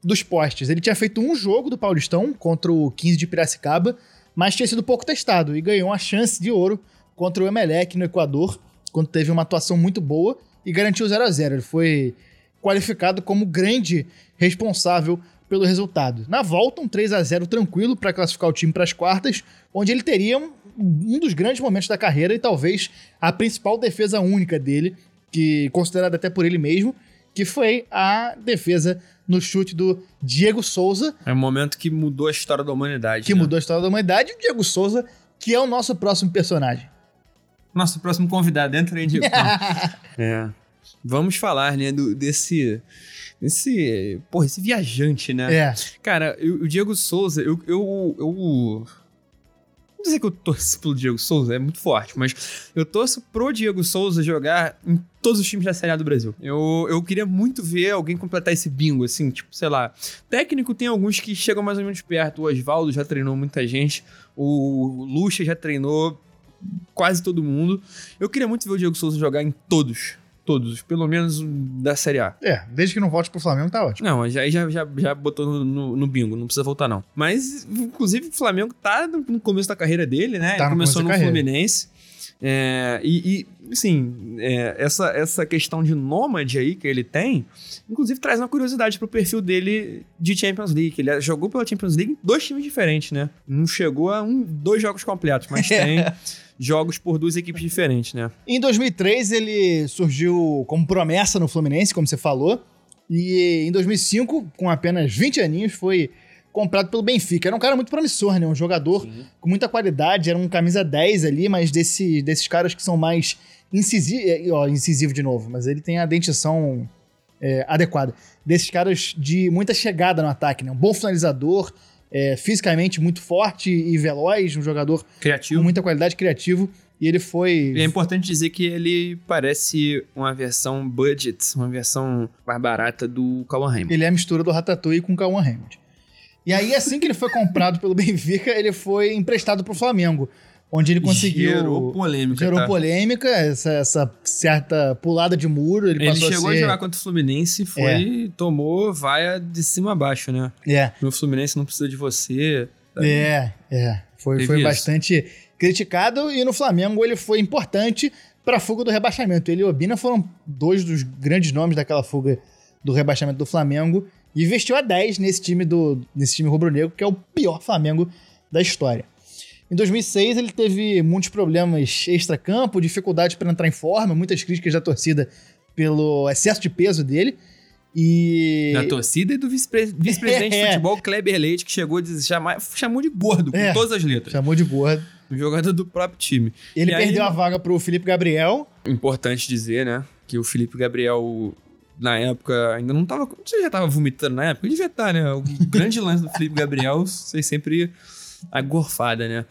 dos postes. Ele tinha feito um jogo do Paulistão contra o 15 de Piracicaba, mas tinha sido pouco testado e ganhou uma chance de ouro contra o Emelec no Equador quando teve uma atuação muito boa e garantiu 0 a 0 Ele foi qualificado como grande responsável pelo resultado. Na volta, um 3 a 0 tranquilo para classificar o time para as quartas, onde ele teria um, um, dos grandes momentos da carreira e talvez a principal defesa única dele, que considerada até por ele mesmo, que foi a defesa no chute do Diego Souza. É um momento que mudou a história da humanidade. Que né? mudou a história da humanidade. E o Diego Souza, que é o nosso próximo personagem. Nosso próximo convidado, entra aí, Diego. é. Vamos falar, né, do, desse. Desse. Porra, esse viajante, né? É. Cara, eu, o Diego Souza, eu. eu, eu não dizer que eu torço pelo Diego Souza, é muito forte, mas eu torço pro Diego Souza jogar em todos os times da Série A do Brasil. Eu, eu queria muito ver alguém completar esse bingo, assim, tipo, sei lá. Técnico tem alguns que chegam mais ou menos perto. O Oswaldo já treinou muita gente, o Lucha já treinou quase todo mundo. Eu queria muito ver o Diego Souza jogar em todos. Todos pelo menos da Série A. É, desde que não volte pro Flamengo tá ótimo. Não, já, já, já, já botou no, no, no bingo, não precisa voltar não. Mas, inclusive, o Flamengo tá no começo da carreira dele, né? Tá Ele no começou começo no. Fluminense. É, e, e, assim, é, essa, essa questão de nômade aí que ele tem, inclusive traz uma curiosidade pro perfil dele de Champions League. Ele jogou pela Champions League em dois times diferentes, né? Não chegou a um, dois jogos completos, mas tem jogos por duas equipes diferentes, né? Em 2003, ele surgiu como promessa no Fluminense, como você falou. E em 2005, com apenas 20 aninhos, foi comprado pelo Benfica. Era um cara muito promissor, né? Um jogador com muita qualidade, era um camisa 10 ali, mas desse, desses caras que são mais incisivos. Ó, incisivo de novo, mas ele tem a dentição é, adequada. Desses caras de muita chegada no ataque, né? Um bom finalizador, é, fisicamente muito forte e veloz, um jogador com Criativo. muita qualidade, criativo. E ele foi. E é importante dizer que ele parece uma versão budget, uma versão mais barata do Cauan Raymond. Ele é a mistura do Ratatouille com o Cauã Raymond. E aí, assim que ele foi comprado pelo Benfica, ele foi emprestado pro Flamengo, onde ele conseguiu... Gerou polêmica, Gerou tá? polêmica, essa, essa certa pulada de muro, ele, Ele chegou a a, ser... jogar contra o Fluminense e foi, tomou vaia de cima a baixo, né? É, O Fluminense não precisa de você. tá? é, é. Foi, Teve foi isso. bastante criticado e no Flamengo ele foi importante para a fuga do rebaixamento. Ele e Obina foram dois dos grandes nomes daquela fuga do rebaixamento do Flamengo e vestiu a 10 nesse time do nesse time rubro-negro, que é o pior Flamengo da história. Em 2006 ele teve muitos problemas extra-campo, dificuldade para entrar em forma, muitas críticas da torcida pelo excesso de peso dele. E Da torcida e do vice-pre- vice-presidente É. de futebol, Kleber Leite, que chegou a dizer- chamar, chamou de gordo, com É. todas as letras. chamou de gordo. Um jogador do próprio time. Ele E aí- perdeu a vaga pro Felipe Gabriel. Importante dizer, né? Que o Felipe Gabriel, na época, ainda não tava. Você já tava vomitando na época? Ele devia estar, né? O grande lance do Felipe Gabriel, vocês sempre a gorfada, né?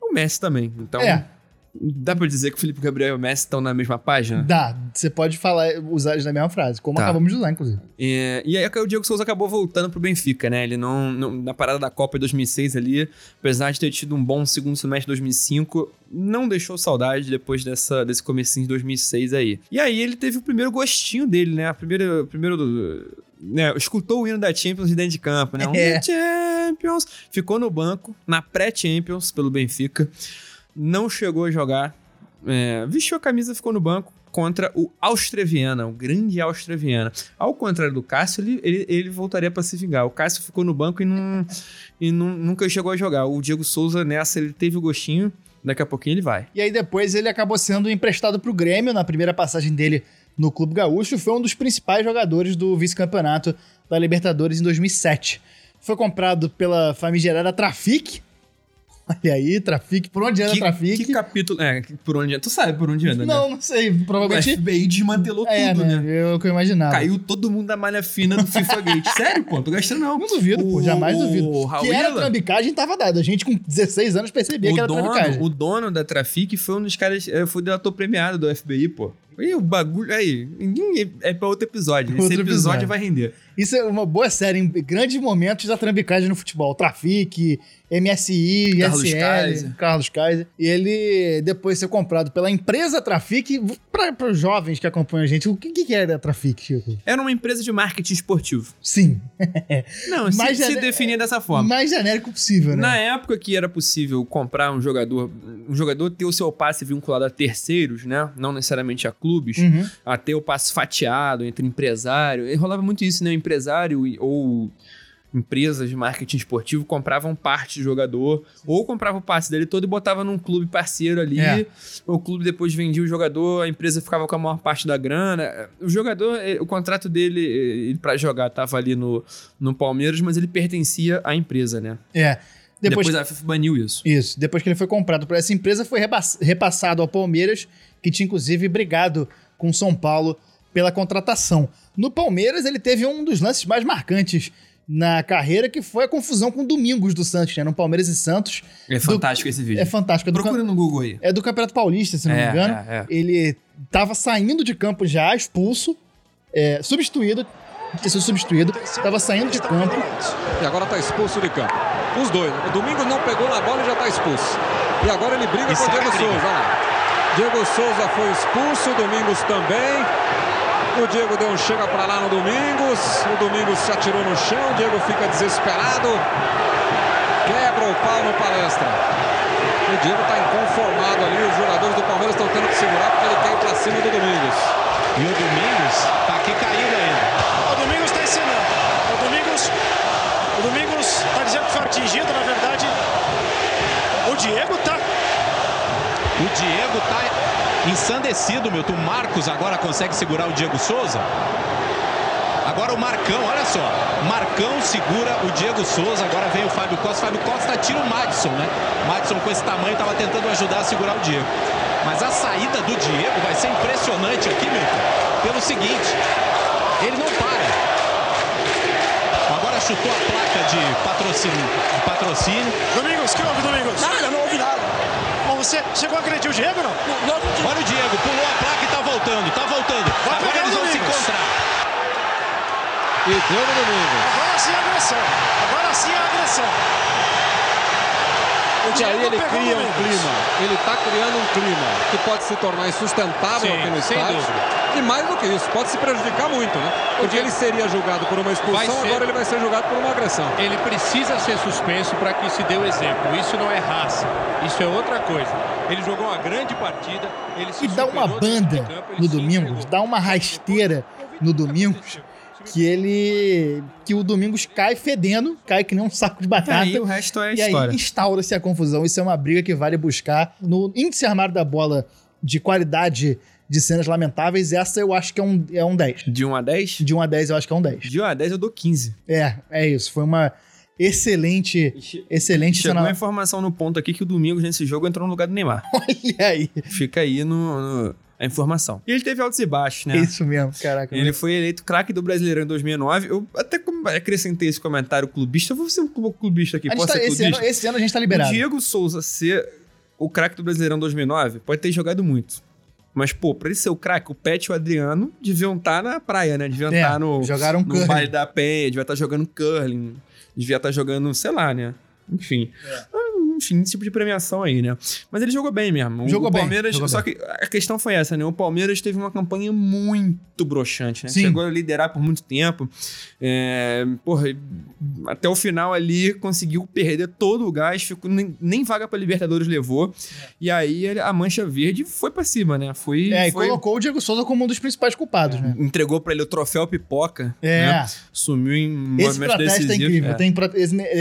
O Messi também. Então, É. dá pra dizer que o Felipe Gabriel e o Messi estão na mesma página? Dá, você pode falar, usar eles na mesma frase, como Tá. acabamos de usar, inclusive. É, e aí o Diego Souza acabou voltando pro Benfica, né? Ele não, não- Na parada da Copa de 2006 ali, apesar de ter tido um bom segundo semestre de 2005, não deixou saudade depois dessa, desse comecinho de 2006 aí. E aí ele teve o primeiro gostinho dele, né? A primeira, o primeiro... Né, escutou o hino da Champions de dentro de campo, né? Um É. Champions! Ficou no banco, na pré-Champions, pelo Benfica. Não chegou a jogar. É, vestiu a camisa, ficou no banco contra o Áustria Viena, o grande Áustria Viena. Ao contrário do Cássio, ele, ele, ele voltaria para se vingar. O Cássio ficou no banco e, não, e não- nunca chegou a jogar. O Diego Souza, nessa, ele teve o gostinho. Daqui a pouquinho ele vai. E aí depois ele acabou sendo emprestado pro Grêmio na primeira passagem dele no Clube Gaúcho foi um dos principais jogadores do vice-campeonato da Libertadores em 2007. Foi comprado pela famigerada Trafic. Olha aí, Trafic. Por onde anda que, Trafic? que capítulo... É, por onde anda? Tu sabe por onde anda, Não, né? não sei. O Provavelmente... FBI desmantelou É, tudo, né? né? É o que eu imaginava. Caiu todo mundo da malha fina do FIFA Gate. Sério, pô, não tô gastando não. Não duvido, pô. O- Jamais duvido. o Raul que era trambicagem, tava dado. A gente com 16 anos percebia que O era dono, trambicagem. o dono da Trafic foi um dos caras, eh, foi delator premiado do FBI, pô. E o bagulho, aí, é pra outro episódio. Esse Outro episódio, episódio. vai render. Isso é uma boa série, em grandes momentos da trambicagem no futebol. Trafic, MSI, Carlos ISL, Kaiser. Carlos Kaiser. E ele depois ser comprado pela empresa Trafic. Para os jovens que acompanham a gente, o que, que era a Trafic, Chico? Era uma empresa de marketing esportivo. Sim. Não, se, se definia dessa forma. Mais genérico possível, né? Na época que era possível comprar um jogador, um jogador ter o seu passe vinculado a terceiros, né? Não necessariamente a clubes, Uhum. a ter o passe fatiado entre empresário. E rolava muito isso, né? O empresário ou empresas de marketing esportivo compravam parte do jogador ou comprava o passe dele todo e botava num clube parceiro ali. É. O clube depois vendia o jogador, a empresa ficava com a maior parte da grana. O jogador, eh, o contrato dele eh, para jogar tava ali no, no Palmeiras, mas ele pertencia à empresa, né? É. Depois, Depois, a FIFA baniu isso. Isso. Depois que ele foi comprado por essa empresa, foi repass- repassado ao Palmeiras, que tinha inclusive brigado com o São Paulo pela contratação. No Palmeiras, ele teve um dos lances mais marcantes na carreira, que foi a confusão com Domingos do Santos, né? No Palmeiras e Santos. É fantástico esse vídeo. É fantástico. É do, Procura no Google aí. é do Campeonato Paulista, se não É, me engano. é, é. Ele tava saindo de campo já, expulso, é, substituído, tinha sido substituído, tava saindo de campo. E agora tá expulso de campo. Os dois. né? O Domingo não pegou na bola e já tá expulso. E agora ele briga E com o sai Diego. Souza. Lá. Diego Souza foi expulso, Domingos também. O Diego deu um chega para lá no Domingos. O Domingos se atirou no chão. O Diego fica desesperado. Quebra o pau no palestra. O Diego está inconformado ali. Os jogadores do Palmeiras estão tendo que segurar porque ele quer ir para cima do Domingos. E o Domingos está aqui caído ainda. O Domingos está ensinando. O Domingos. O Domingos está dizendo que foi atingido, na verdade. O Diego está. O Diego está ensandecido, Milton. O Marcos agora consegue segurar o Diego Souza. Agora o Marcão, olha só. Marcão segura o Diego Souza. Agora vem o Fábio Costa. Fábio Costa tira o Madison, né? Madison com esse tamanho estava tentando ajudar a segurar o Diego. Mas a saída do Diego vai ser impressionante aqui, Milton. Pelo seguinte, ele não para. Agora chutou a placa de patrocínio. De patrocínio. Domingos, que houve, Domingos? Nada, não houve nada. Você chegou a agredir o Diego, não? não, não Olha o Diego, pulou a placa e tá voltando, tá voltando. Vai Agora eles vão se encontrar. E deu no Domingos. Agora sim a agressão. Agora sim a agressão. E aí ele cria um clima. Ele está criando um clima que pode se tornar insustentável Sim, aqui no estádio. E mais do que isso, pode se prejudicar muito, né? Porque ele seria julgado por uma expulsão, ser- agora ele vai ser julgado por uma agressão. Ele precisa ser suspenso para que se dê o exemplo. Isso não é raça, isso é outra coisa. Ele jogou uma grande partida, ele se E dá uma banda no entregou. dá uma rasteira no Domingos, que ele. que o Domingos cai fedendo, cai que nem um saco de E batata. aí o resto é E aí história. instaura-se a confusão. Isso é uma briga que vale buscar. No índice armário da bola de qualidade de cenas lamentáveis, essa eu acho que é um, é um 10. De 1 a 10? De 1 a 10 eu acho que é um 10. De 1 a 10 eu dou 15. É, é isso. Foi uma excelente, excelente Chegou uma informação no ponto aqui que o Domingos nesse jogo entrou no lugar do Neymar. Olha aí. Fica aí no, no- a informação. E ele teve altos e baixos, né? É isso mesmo, caraca. Ele foi eleito craque do Brasileirão em 2009. Eu até acrescentei esse comentário clubista. Eu vou ser um clu- clubista aqui. Posso tá- ser esse, clubista? ano, esse ano a gente tá liberado. O Diego Souza ser o craque do Brasileirão 2009 pode ter jogado muito. Mas, pô, pra ele ser o craque, o Pet e o Adriano deviam estar na praia, né? Deviam É, estar no, jogaram no curling. baile da Penha, devia estar jogando curling, devia estar jogando, sei lá, né? Enfim. Ah, Enfim, esse tipo de premiação aí, né? Mas ele jogou bem mesmo. O- Jogou o bem, Palmeiras, jogou só que a questão foi essa, né? O Palmeiras teve uma campanha muito broxante, né? Sim. Chegou a liderar por muito tempo. É, porra, até o final ali conseguiu perder todo o gás, ficou, nem, nem vaga pra Libertadores levou. E aí a Mancha Verde foi pra cima, né? Foi, É, e foi- colocou o Diego Souza como um dos principais culpados, né? entregou pra ele o troféu pipoca. É. né? Sumiu em Esse protesto é decisivos. incrível. É. Tem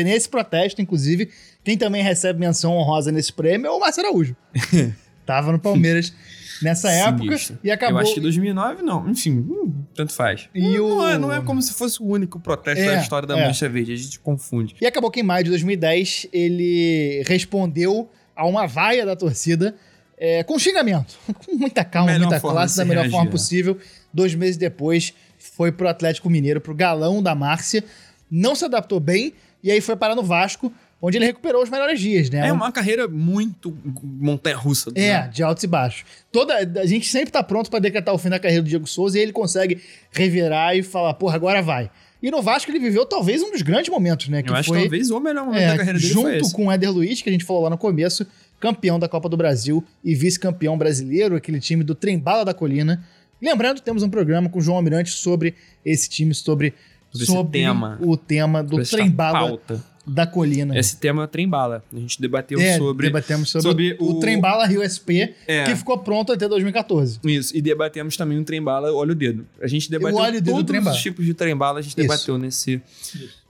nesse protesto, inclusive, quem também recebe menção honrosa nesse prêmio é o Márcio Araújo. Tava no Palmeiras nessa época Sinistro. e acabou. Eu acho que 2009 não. Enfim, hum, tanto faz. E não, o- é, não é como se fosse o único protesto É, da história da é. Mancha Verde. A gente confunde. E acabou que em maio de 2010 ele respondeu a uma vaia da torcida é, com xingamento. Com muita calma, Melhor muita classe, da melhor reagir, forma né? possível. Dois meses depois foi pro Atlético Mineiro, pro galão da Márcia. Não se adaptou bem e aí foi parar no Vasco, onde ele recuperou os melhores dias, né? É Um- uma carreira muito montanha-russa. É, né? de altos e baixos. Toda, a gente sempre tá pronto pra decretar o fim da carreira do Diego Souza e ele consegue revirar e falar, porra, agora vai. E no Vasco ele viveu talvez um dos grandes momentos, né? Que Eu acho foi, que talvez o melhor momento é, da carreira dele foi junto com o Éder Luiz, que a gente falou lá no começo, campeão da Copa do Brasil e vice-campeão brasileiro, aquele time do Trembala da Colina. Lembrando, temos um programa com o João Almirante sobre esse time, sobre, Sobre esse tema. o tema do Sobre Trembala. Da Colina. Esse tema é trem-bala. A gente debateu É, sobre. debatemos sobre, sobre o, o- Trembala Rio SP, É. que ficou pronto até 2014. Isso, e debatemos também o trem-bala olha o dedo. A gente debateu o dedo do todos os tipos de trem-bala, a gente Isso. debateu nesse...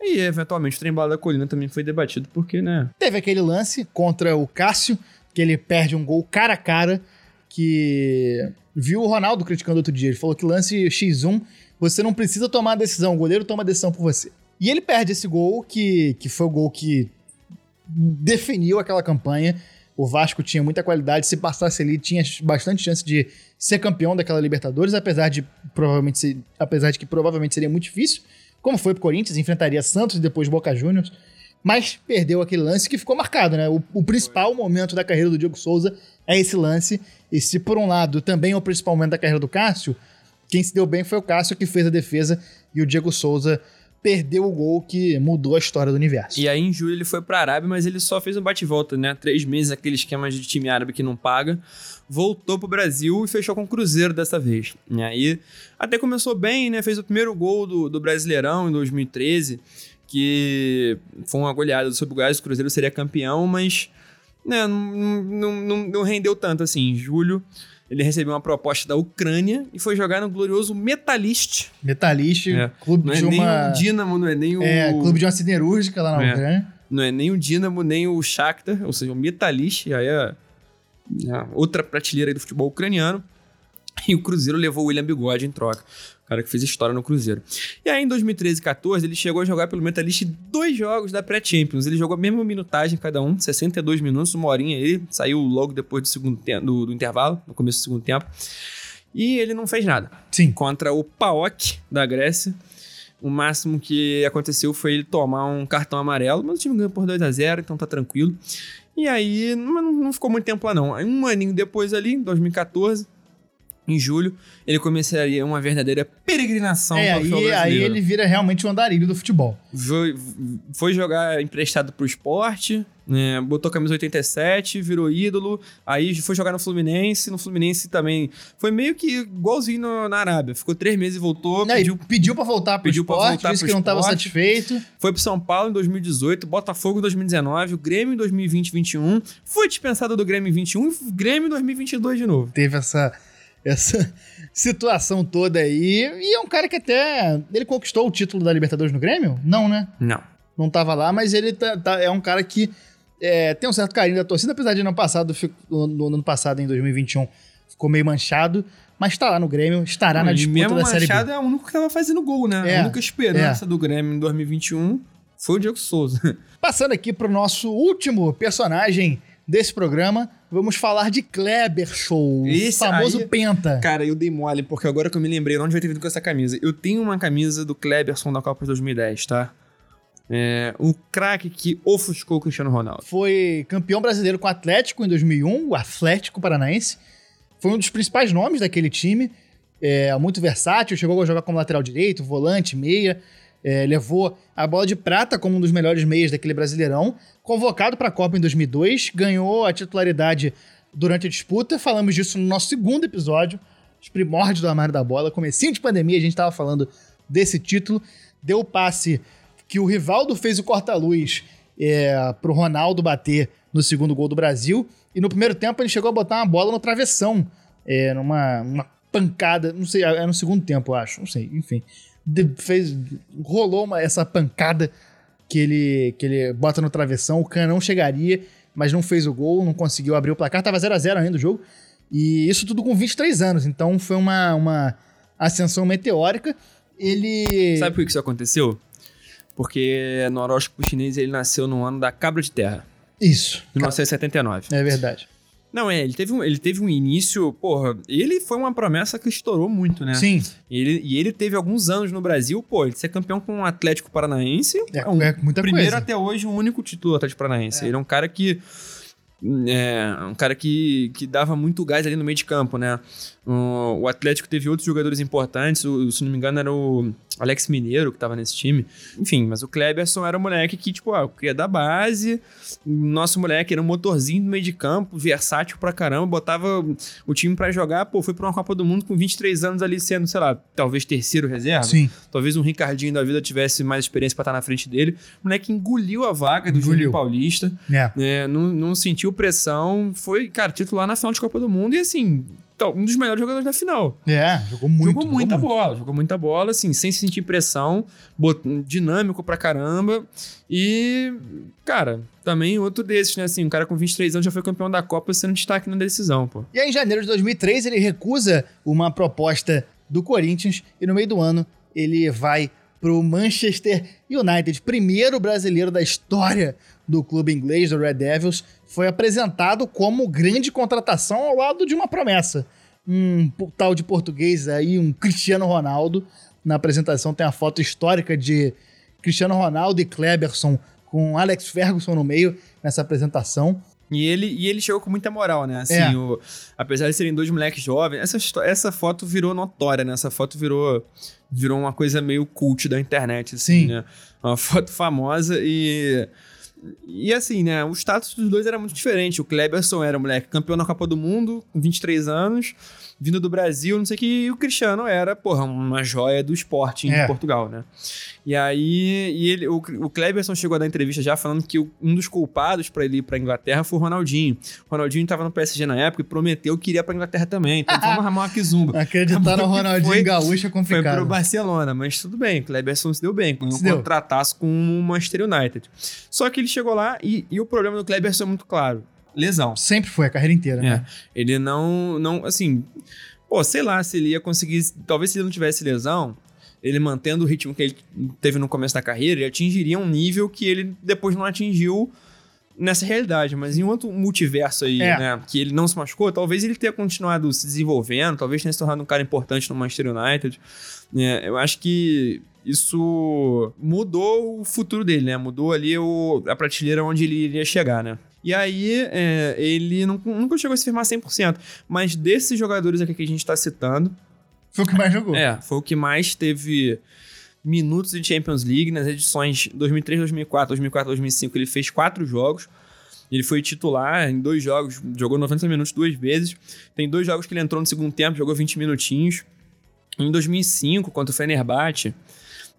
E, eventualmente, o trem-bala da colina também foi debatido, porque, né... Teve aquele lance contra o Cássio, que ele perde um gol cara a cara, que viu o Ronaldo criticando outro dia. Ele falou que lance X1, você não precisa tomar a decisão, o goleiro toma a decisão por você. E ele perde esse gol, que, que foi o gol que definiu aquela campanha. O Vasco tinha muita qualidade, se passasse ali, tinha bastante chance de ser campeão daquela Libertadores, apesar de provavelmente ser- apesar de que provavelmente seria muito difícil, como foi pro Corinthians, enfrentaria Santos e depois Boca Juniors, mas perdeu aquele lance que ficou marcado, né? O, o principal momento da carreira do Diego Souza é esse lance, e se por um lado também é o principal momento da carreira do Cássio, quem se deu bem foi o Cássio que fez a defesa e o Diego Souza perdeu o gol que mudou a história do universo. E aí em julho ele foi pra Arábia, mas ele só fez um bate-volta, né? Três meses, aquele esquema de time árabe que não paga. Voltou pro Brasil e fechou com o Cruzeiro dessa vez. E aí até começou bem, né? Fez o primeiro gol do, do Brasileirão em 2013, que foi uma goleada sobre o Goiás, o Cruzeiro seria campeão, mas né, não, não, não, não rendeu tanto assim. Em julho ele recebeu uma proposta da Ucrânia e foi jogar no glorioso Metalist. Metalist, É. clube Não é de nem uma. o Dinamo, não é nem o. É, clube de uma siderúrgica lá na É. Ucrânia. Não é nem o Dinamo, nem o Shakhtar, ou seja, o Metalist, aí é, é outra prateleira aí do futebol ucraniano. E o Cruzeiro levou o William Bigode em troca. Cara que fez história no Cruzeiro. E aí, em 2013 e 14, ele chegou a jogar pelo Metalist dois jogos da pré-Champions. Ele jogou a mesma minutagem cada um, 62 minutos, uma horinha aí. Saiu logo depois do, segundo do, do intervalo, no começo do segundo tempo. E ele não fez nada. Sim. Contra o PAOK da Grécia. O máximo que aconteceu foi ele tomar um cartão amarelo, mas o time ganhou por 2 a 0 então tá tranquilo. E aí, não, não ficou muito tempo lá não. Aí, um aninho depois ali, em 2014, em julho, ele começaria uma verdadeira peregrinação É, para o futebol aí, aí brasileiro. ele vira realmente um andarilho do futebol. Foi, foi jogar emprestado pro esporte, né, botou camisa 87, virou ídolo, aí foi jogar no Fluminense, no Fluminense também foi meio que igualzinho no- na Arábia, ficou três meses e voltou, Não, pediu, pediu pra voltar pro pediu pra esporte, voltar disse que não estava satisfeito. foi pro São Paulo em 2018, Botafogo em 2019, o Grêmio em 2020-21, foi dispensado do Grêmio em 21 e o Grêmio em 2022 de novo. Teve essa, essa situação toda aí. E é um cara que até. Ele conquistou o título da Libertadores no Grêmio? Não, né? Não. Não tava lá, mas ele tá- tá- é um cara que é, tem um certo carinho da torcida, apesar de ano passado, no, no ano passado, em 2021, ficou meio manchado. Mas tá lá no Grêmio, estará na disputa mesmo da Série B. Machado é o único que tava fazendo gol, né? É, a única esperança do Grêmio em 2021 foi o Diego Souza. Passando aqui pro nosso último personagem desse programa, vamos falar de Kleber Show, o Esse famoso aí- Penta. Cara, eu dei mole, porque agora que eu me lembrei, eu não devia ter vindo com essa camisa. Eu tenho uma camisa do Kleberson da Copa de 2010, tá? É, um craque que ofuscou o Cristiano Ronaldo. Foi campeão brasileiro com o Atlético em 2001, o Atlético Paranaense. Foi um dos principais nomes daquele time. É, muito versátil, chegou a jogar como lateral direito, volante, meia. É, levou a bola de prata como um dos melhores meias daquele brasileirão. Convocado para a Copa em 2002, ganhou a titularidade durante a disputa. Falamos disso no nosso segundo episódio, os primórdios do armário da bola. Comecinho de pandemia, a gente estava falando desse título. Deu o passe que o Rivaldo fez o corta-luz é, pro Ronaldo bater no segundo gol do Brasil. E no primeiro tempo ele chegou a botar uma bola no travessão, é, numa uma pancada, não sei, é no segundo tempo, eu acho, não sei, enfim. De- fez, rolou uma- essa pancada que ele, que ele bota no travessão, o Canão chegaria, mas não fez o gol, não conseguiu abrir o placar, tava 0 a 0 ainda o jogo. E isso tudo com 23 anos, então foi uma, uma ascensão meteórica. Ele. Sabe por que isso aconteceu? Porque no horóscopo chinês ele nasceu no ano da cabra de terra, Isso. 1979. É verdade. Não, é, ele teve, um, ele teve um início, porra, ele foi uma promessa que estourou muito, né? Sim. E ele, e ele teve alguns anos no Brasil, pô, ele ser campeão com o Atlético Paranaense. É, um, é muita primeiro coisa. até hoje, o único título do Atlético Paranaense. Ele é um cara que. É, um cara que, que dava muito gás ali no meio de campo, né? O, o Atlético teve outros jogadores importantes, o, se não me engano era o Alex Mineiro que tava nesse time. Enfim, mas o Kleberson era um moleque que, tipo, ah, que é da base, nosso moleque era um motorzinho no meio de campo, versátil pra caramba, botava o time pra jogar, pô, foi pra uma Copa do Mundo com 23 anos ali sendo, sei lá, talvez terceiro reserva. Sim. Talvez um Ricardinho da vida tivesse mais experiência pra estar na frente dele. O moleque engoliu a vaga do. Júnior Paulista. É. né, não, não sentiu pressão. Foi, cara, titular na final de Copa do Mundo e, assim, um dos melhores jogadores da final. É, jogou muito. jogou muita muito. bola, jogou muita bola, assim, sem se sentir pressão, dinâmico pra caramba. E, cara, também outro desses, né? Assim, um cara com 23 anos já foi campeão da Copa sendo destaque na decisão, pô. E aí, em janeiro de 2003, ele recusa uma proposta do Corinthians e no meio do ano ele vai pro Manchester United, primeiro brasileiro da história do clube inglês, do Red Devils, foi apresentado como grande contratação ao lado de uma promessa. Um tal de português aí, um Cristiano Ronaldo. Na apresentação tem a foto histórica de Cristiano Ronaldo e Kleberson com Alex Ferguson no meio nessa apresentação. E ele, e ele chegou com muita moral, né? Assim, É. o, apesar de serem dois moleques jovens, essa, essa foto virou notória, né? Essa foto virou, virou uma coisa meio cult da internet, assim, Sim. né? Uma foto famosa e... E assim, né? O status dos dois era muito diferente. O Kleberson era moleque campeão na Copa do Mundo, com 23 anos, vindo do Brasil, não sei o que. E o Cristiano era, porra, uma joia do esporte em É. Portugal, né? E aí, e ele, o, o Kleberson chegou a dar entrevista já falando que o- um dos culpados pra ele ir pra Inglaterra foi o Ronaldinho. O Ronaldinho tava no PSG na época e prometeu que iria pra Inglaterra também. Então vamos armar uma kizumba. Acreditar no Ronaldinho foi- Gaúcho é Foi complicado. pro Barcelona, mas tudo bem. O Kleberson se deu bem, com um Se deu. contrataço com o Manchester United. Só que ele chegou lá e, e o problema do Kleberson é muito claro. Lesão. Sempre foi, a carreira inteira, É. né? Ele não, não, assim, pô, sei lá se ele ia conseguir, talvez se ele não tivesse lesão, ele mantendo o ritmo que ele teve no começo da carreira, ele atingiria um nível que ele depois não atingiu nessa realidade, mas em outro multiverso aí, É. né, que ele não se machucou, talvez ele tenha continuado se desenvolvendo, talvez tenha se tornado um cara importante no Manchester United. né, eu acho que isso mudou o futuro dele, né? Mudou ali o, a prateleira onde ele iria chegar, né? E aí, é, ele não- nunca chegou a se firmar 100%. Mas desses jogadores aqui que a gente tá citando... Foi o que mais jogou. É, foi o que mais teve minutos de Champions League nas edições 2003, 2004, 2004, 2005. Ele fez quatro jogos. Ele foi titular em dois jogos, jogou 90 minutos duas vezes. Tem dois jogos que ele entrou no segundo tempo, jogou 20 minutinhos. Em 2005, contra o Fenerbahçe,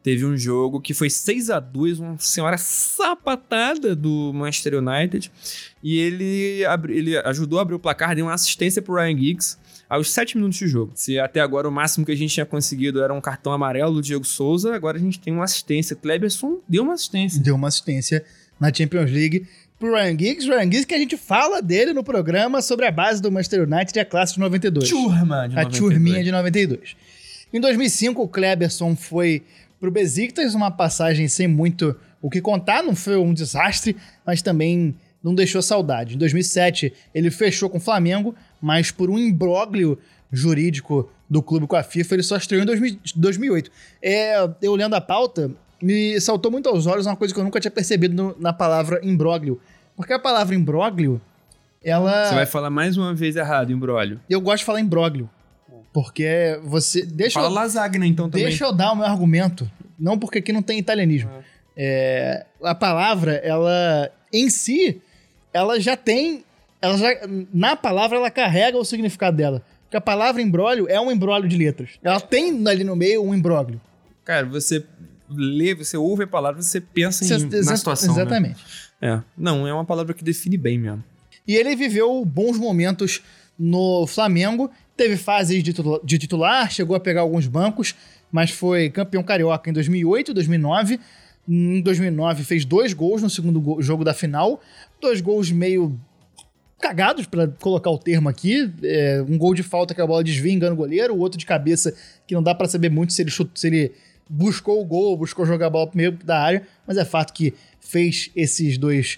teve um jogo que foi 6 a 2 uma senhora sapatada do Manchester United. E ele, ele ajudou a abrir o placar, deu uma assistência pro Ryan Giggs aos 7 minutos de jogo. Se até agora o máximo que a gente tinha conseguido era um cartão amarelo do Diego Souza, agora a gente tem uma assistência. Kleberson deu uma assistência. Deu uma assistência na Champions League pro Ryan Giggs. Ryan Giggs que a gente fala dele no programa sobre a base do Manchester United e a classe de 92. Turma de a 92. turminha de 92. Em 2005, o Kleberson foi pro Besiktas, uma passagem sem muito o que contar, não foi um desastre, mas também não deixou saudade. Em 2007, ele fechou com o Flamengo, mas por um imbróglio jurídico do clube com a FIFA, ele só estreou em 2000 2008. É, eu lendo a pauta, me saltou muito aos olhos uma coisa que eu nunca tinha percebido no- na palavra imbróglio. Porque a palavra imbróglio, ela... Você vai falar mais uma vez errado, embrólio. Eu gosto de falar imbróglio. Porque você. Deixa Fala eu, lasagna, então, também. Deixa eu dar o meu argumento. Não porque aqui não tem italianismo. É, a palavra, ela em si, ela já tem. Ela já, na palavra, ela carrega o significado dela. Porque a palavra embrólio é um embrólio de letras. Ela tem ali no meio um imbróglio. Cara, você lê, você ouve a palavra, você pensa em, Você- na exa- situação. né? Exatamente. É. Não, é uma palavra que define bem mesmo. E ele viveu bons momentos no Flamengo. Teve fases de titula- de titular, chegou a pegar alguns bancos, mas foi campeão carioca em 2008 e 2009. Em 2009 fez dois gols no segundo go- jogo da final. Dois gols meio cagados, pra colocar o termo aqui. É, um gol de falta que a bola desvia, engana o goleiro. O outro de cabeça que não dá pra saber muito se ele, chut- se ele buscou o gol, buscou jogar a bola primeiro da área. Mas é fato que fez esses dois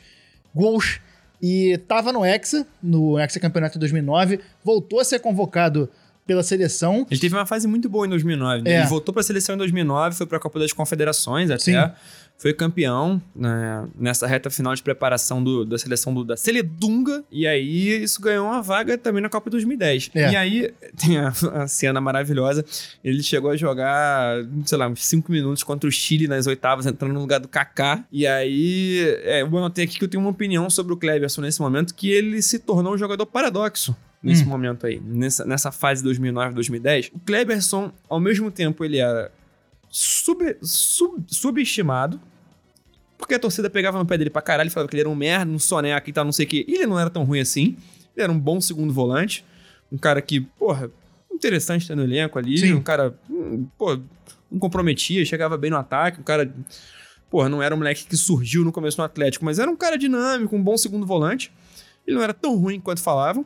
gols. E tava no Hexa, no Hexa Campeonato de 2009, voltou a ser convocado pela seleção. Ele teve uma fase muito boa em 2009. né? É. Ele voltou pra seleção em 2009, foi pra Copa das Confederações até. Sim. Foi campeão né, nessa reta final de preparação do- da seleção do- da Seledunga. E aí isso ganhou uma vaga também na Copa 2010. É. E aí tem a, a cena maravilhosa. Ele chegou a jogar, sei lá, uns 5 minutos contra o Chile nas oitavas, entrando no lugar do Kaká. E aí, é, eu anotei aqui que eu tenho uma opinião sobre o Cleverson nesse momento, que ele se tornou um jogador paradoxo nesse Hum. momento aí, nessa, nessa fase 2009-2010. O Kleberson, ao mesmo tempo, ele era sub, sub- subestimado, porque a torcida pegava no pé dele pra caralho, falava que ele era um merda, um soneca e tal, não sei o quê. E ele não era tão ruim assim. Ele era um bom segundo volante. Um cara que, porra, interessante ter no elenco ali. Sim. Um cara, hum, pô, não comprometia, chegava bem no ataque. Um cara, porra, não era um moleque que surgiu no começo no Atlético, mas era um cara dinâmico, um bom segundo volante. Ele não era tão ruim quanto falavam.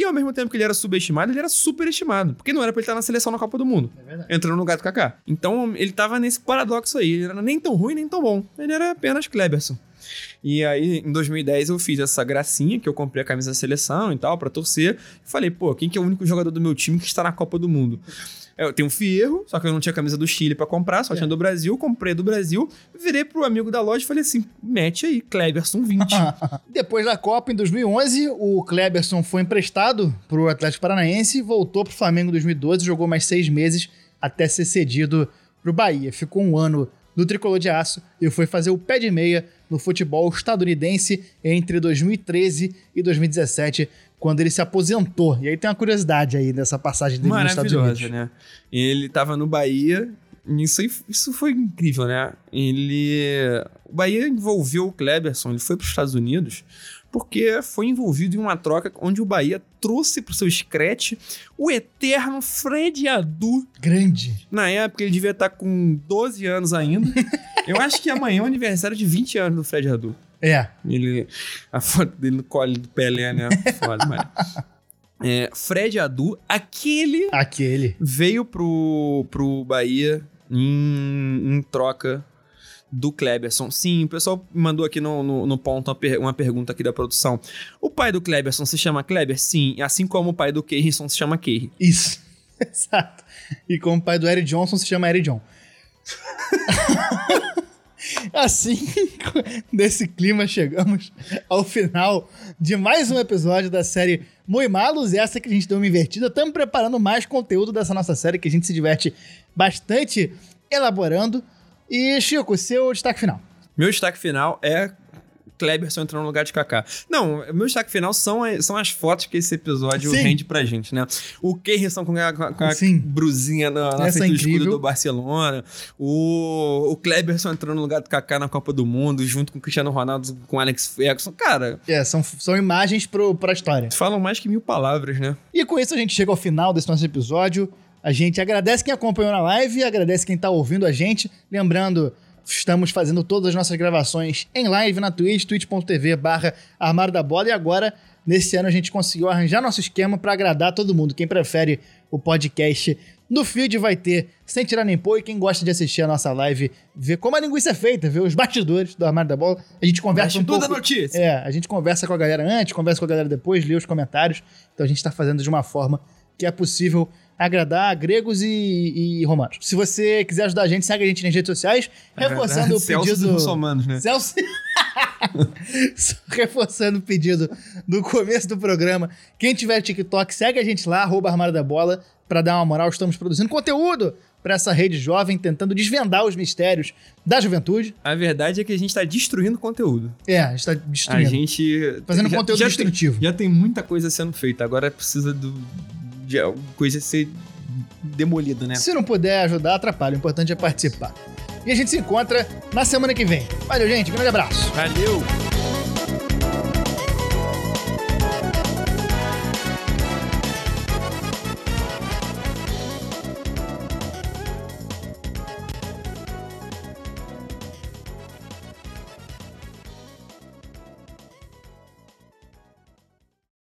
E ao mesmo tempo que ele era subestimado, ele era superestimado. Porque não era pra ele estar na seleção na Copa do Mundo. É verdade. Entrando no do Kaká. Então ele tava nesse paradoxo aí. Ele era nem tão ruim, nem tão bom. Ele era apenas Kleberson. E aí, em 2010, eu fiz essa gracinha, que eu comprei a camisa da seleção e tal, pra torcer. E falei, pô, quem que é o único jogador do meu time que está na Copa do Mundo? Eu tenho um Fierro, só que eu não tinha camisa do Chile para comprar, só é. tinha do Brasil. Comprei do Brasil, virei pro amigo da loja e falei assim: mete aí, Kleberson 20. Depois da Copa, em 2011, o Kleberson foi emprestado pro Atlético Paranaense, voltou pro Flamengo em 2012, jogou mais seis meses até ser cedido pro Bahia. Ficou um ano no tricolor de aço e foi fazer o pé de meia no futebol estadunidense entre 2013 e 2017, quando ele se aposentou. E aí tem uma curiosidade aí dessa passagem dele nos Estados Unidos. né? Ele tava no Bahia, isso, isso foi incrível, né? Ele. O Bahia envolveu o Kleberson, ele foi para os Estados Unidos porque foi envolvido em uma troca onde o Bahia trouxe pro seu scratch o eterno Fred Adu. Grande. Na época ele devia estar com 12 anos ainda. Eu acho que amanhã é o aniversário de 20 anos do Fred Adu. É. Ele, a foto dele no colo do Pelé, né? Foda, mano. É, Fred Adu, aquele. Aquele. Veio pro, pro Bahia em, em troca do Kleberson. Sim, o pessoal mandou aqui no, no, no ponto uma, per uma, pergunta aqui da produção. O pai do Kleberson se chama Kleber? Sim, assim como o pai do Keirson se chama Keir. Isso, exato. E como o pai do Eric Johnson se chama Eric John. Assim, nesse clima, chegamos ao final de mais um episódio da série Moimalos. Essa que a gente deu uma invertida. Estamos preparando mais conteúdo dessa nossa série que a gente se diverte bastante elaborando. E, Chico, seu destaque final. Meu destaque final é Kleberson entrou no lugar de Kaká. Não, meu destaque final são, são as fotos que esse episódio Sim. rende pra gente, né? O Keirson com a, com a brusinha na, na frente do escudo do Barcelona. O, o Kleberson entrou no lugar do Kaká na Copa do Mundo, junto com o Cristiano Ronaldo, com o Alex Ferguson. Cara... É, são, são imagens pro, pra história. Falam mais que mil palavras, né? E com isso a gente chega ao final desse nosso episódio. A gente agradece quem acompanhou na live, agradece quem tá ouvindo a gente. Lembrando Estamos fazendo todas as nossas gravações em live na Twitch, twitch.tv barra Armário da Bola. E agora, nesse ano, a gente conseguiu arranjar nosso esquema para agradar todo mundo. Quem prefere o podcast no feed vai ter Sem Tirar Nem Pôr. E quem gosta de assistir a nossa live, ver como a linguiça é feita, ver os bastidores do Armário da Bola. A gente conversa um pouco... da notícia. É, a gente conversa com a galera antes, conversa com a galera depois, lê os comentários. Então a gente está fazendo de uma forma que é possível agradar gregos e, e, romanos. Se você quiser ajudar a gente, segue a gente nas redes sociais, é reforçando o pedido. Celso muçulmanos, né? Celso... reforçando o pedido do começo do programa. Quem tiver TikTok, segue a gente lá, arroba Armário da Bola, para dar uma moral. Estamos produzindo conteúdo para essa rede jovem, tentando desvendar os mistérios da juventude. A verdade é que a gente está destruindo conteúdo. É, a gente está destruindo. A gente. Fazendo já, conteúdo já destrutivo. Tem, já tem muita coisa sendo feita, agora precisa do de coisa ser demolida, né? Se não puder ajudar, atrapalha. O importante é participar. E a gente se encontra na semana que vem. Valeu, gente. Grande abraço. Valeu.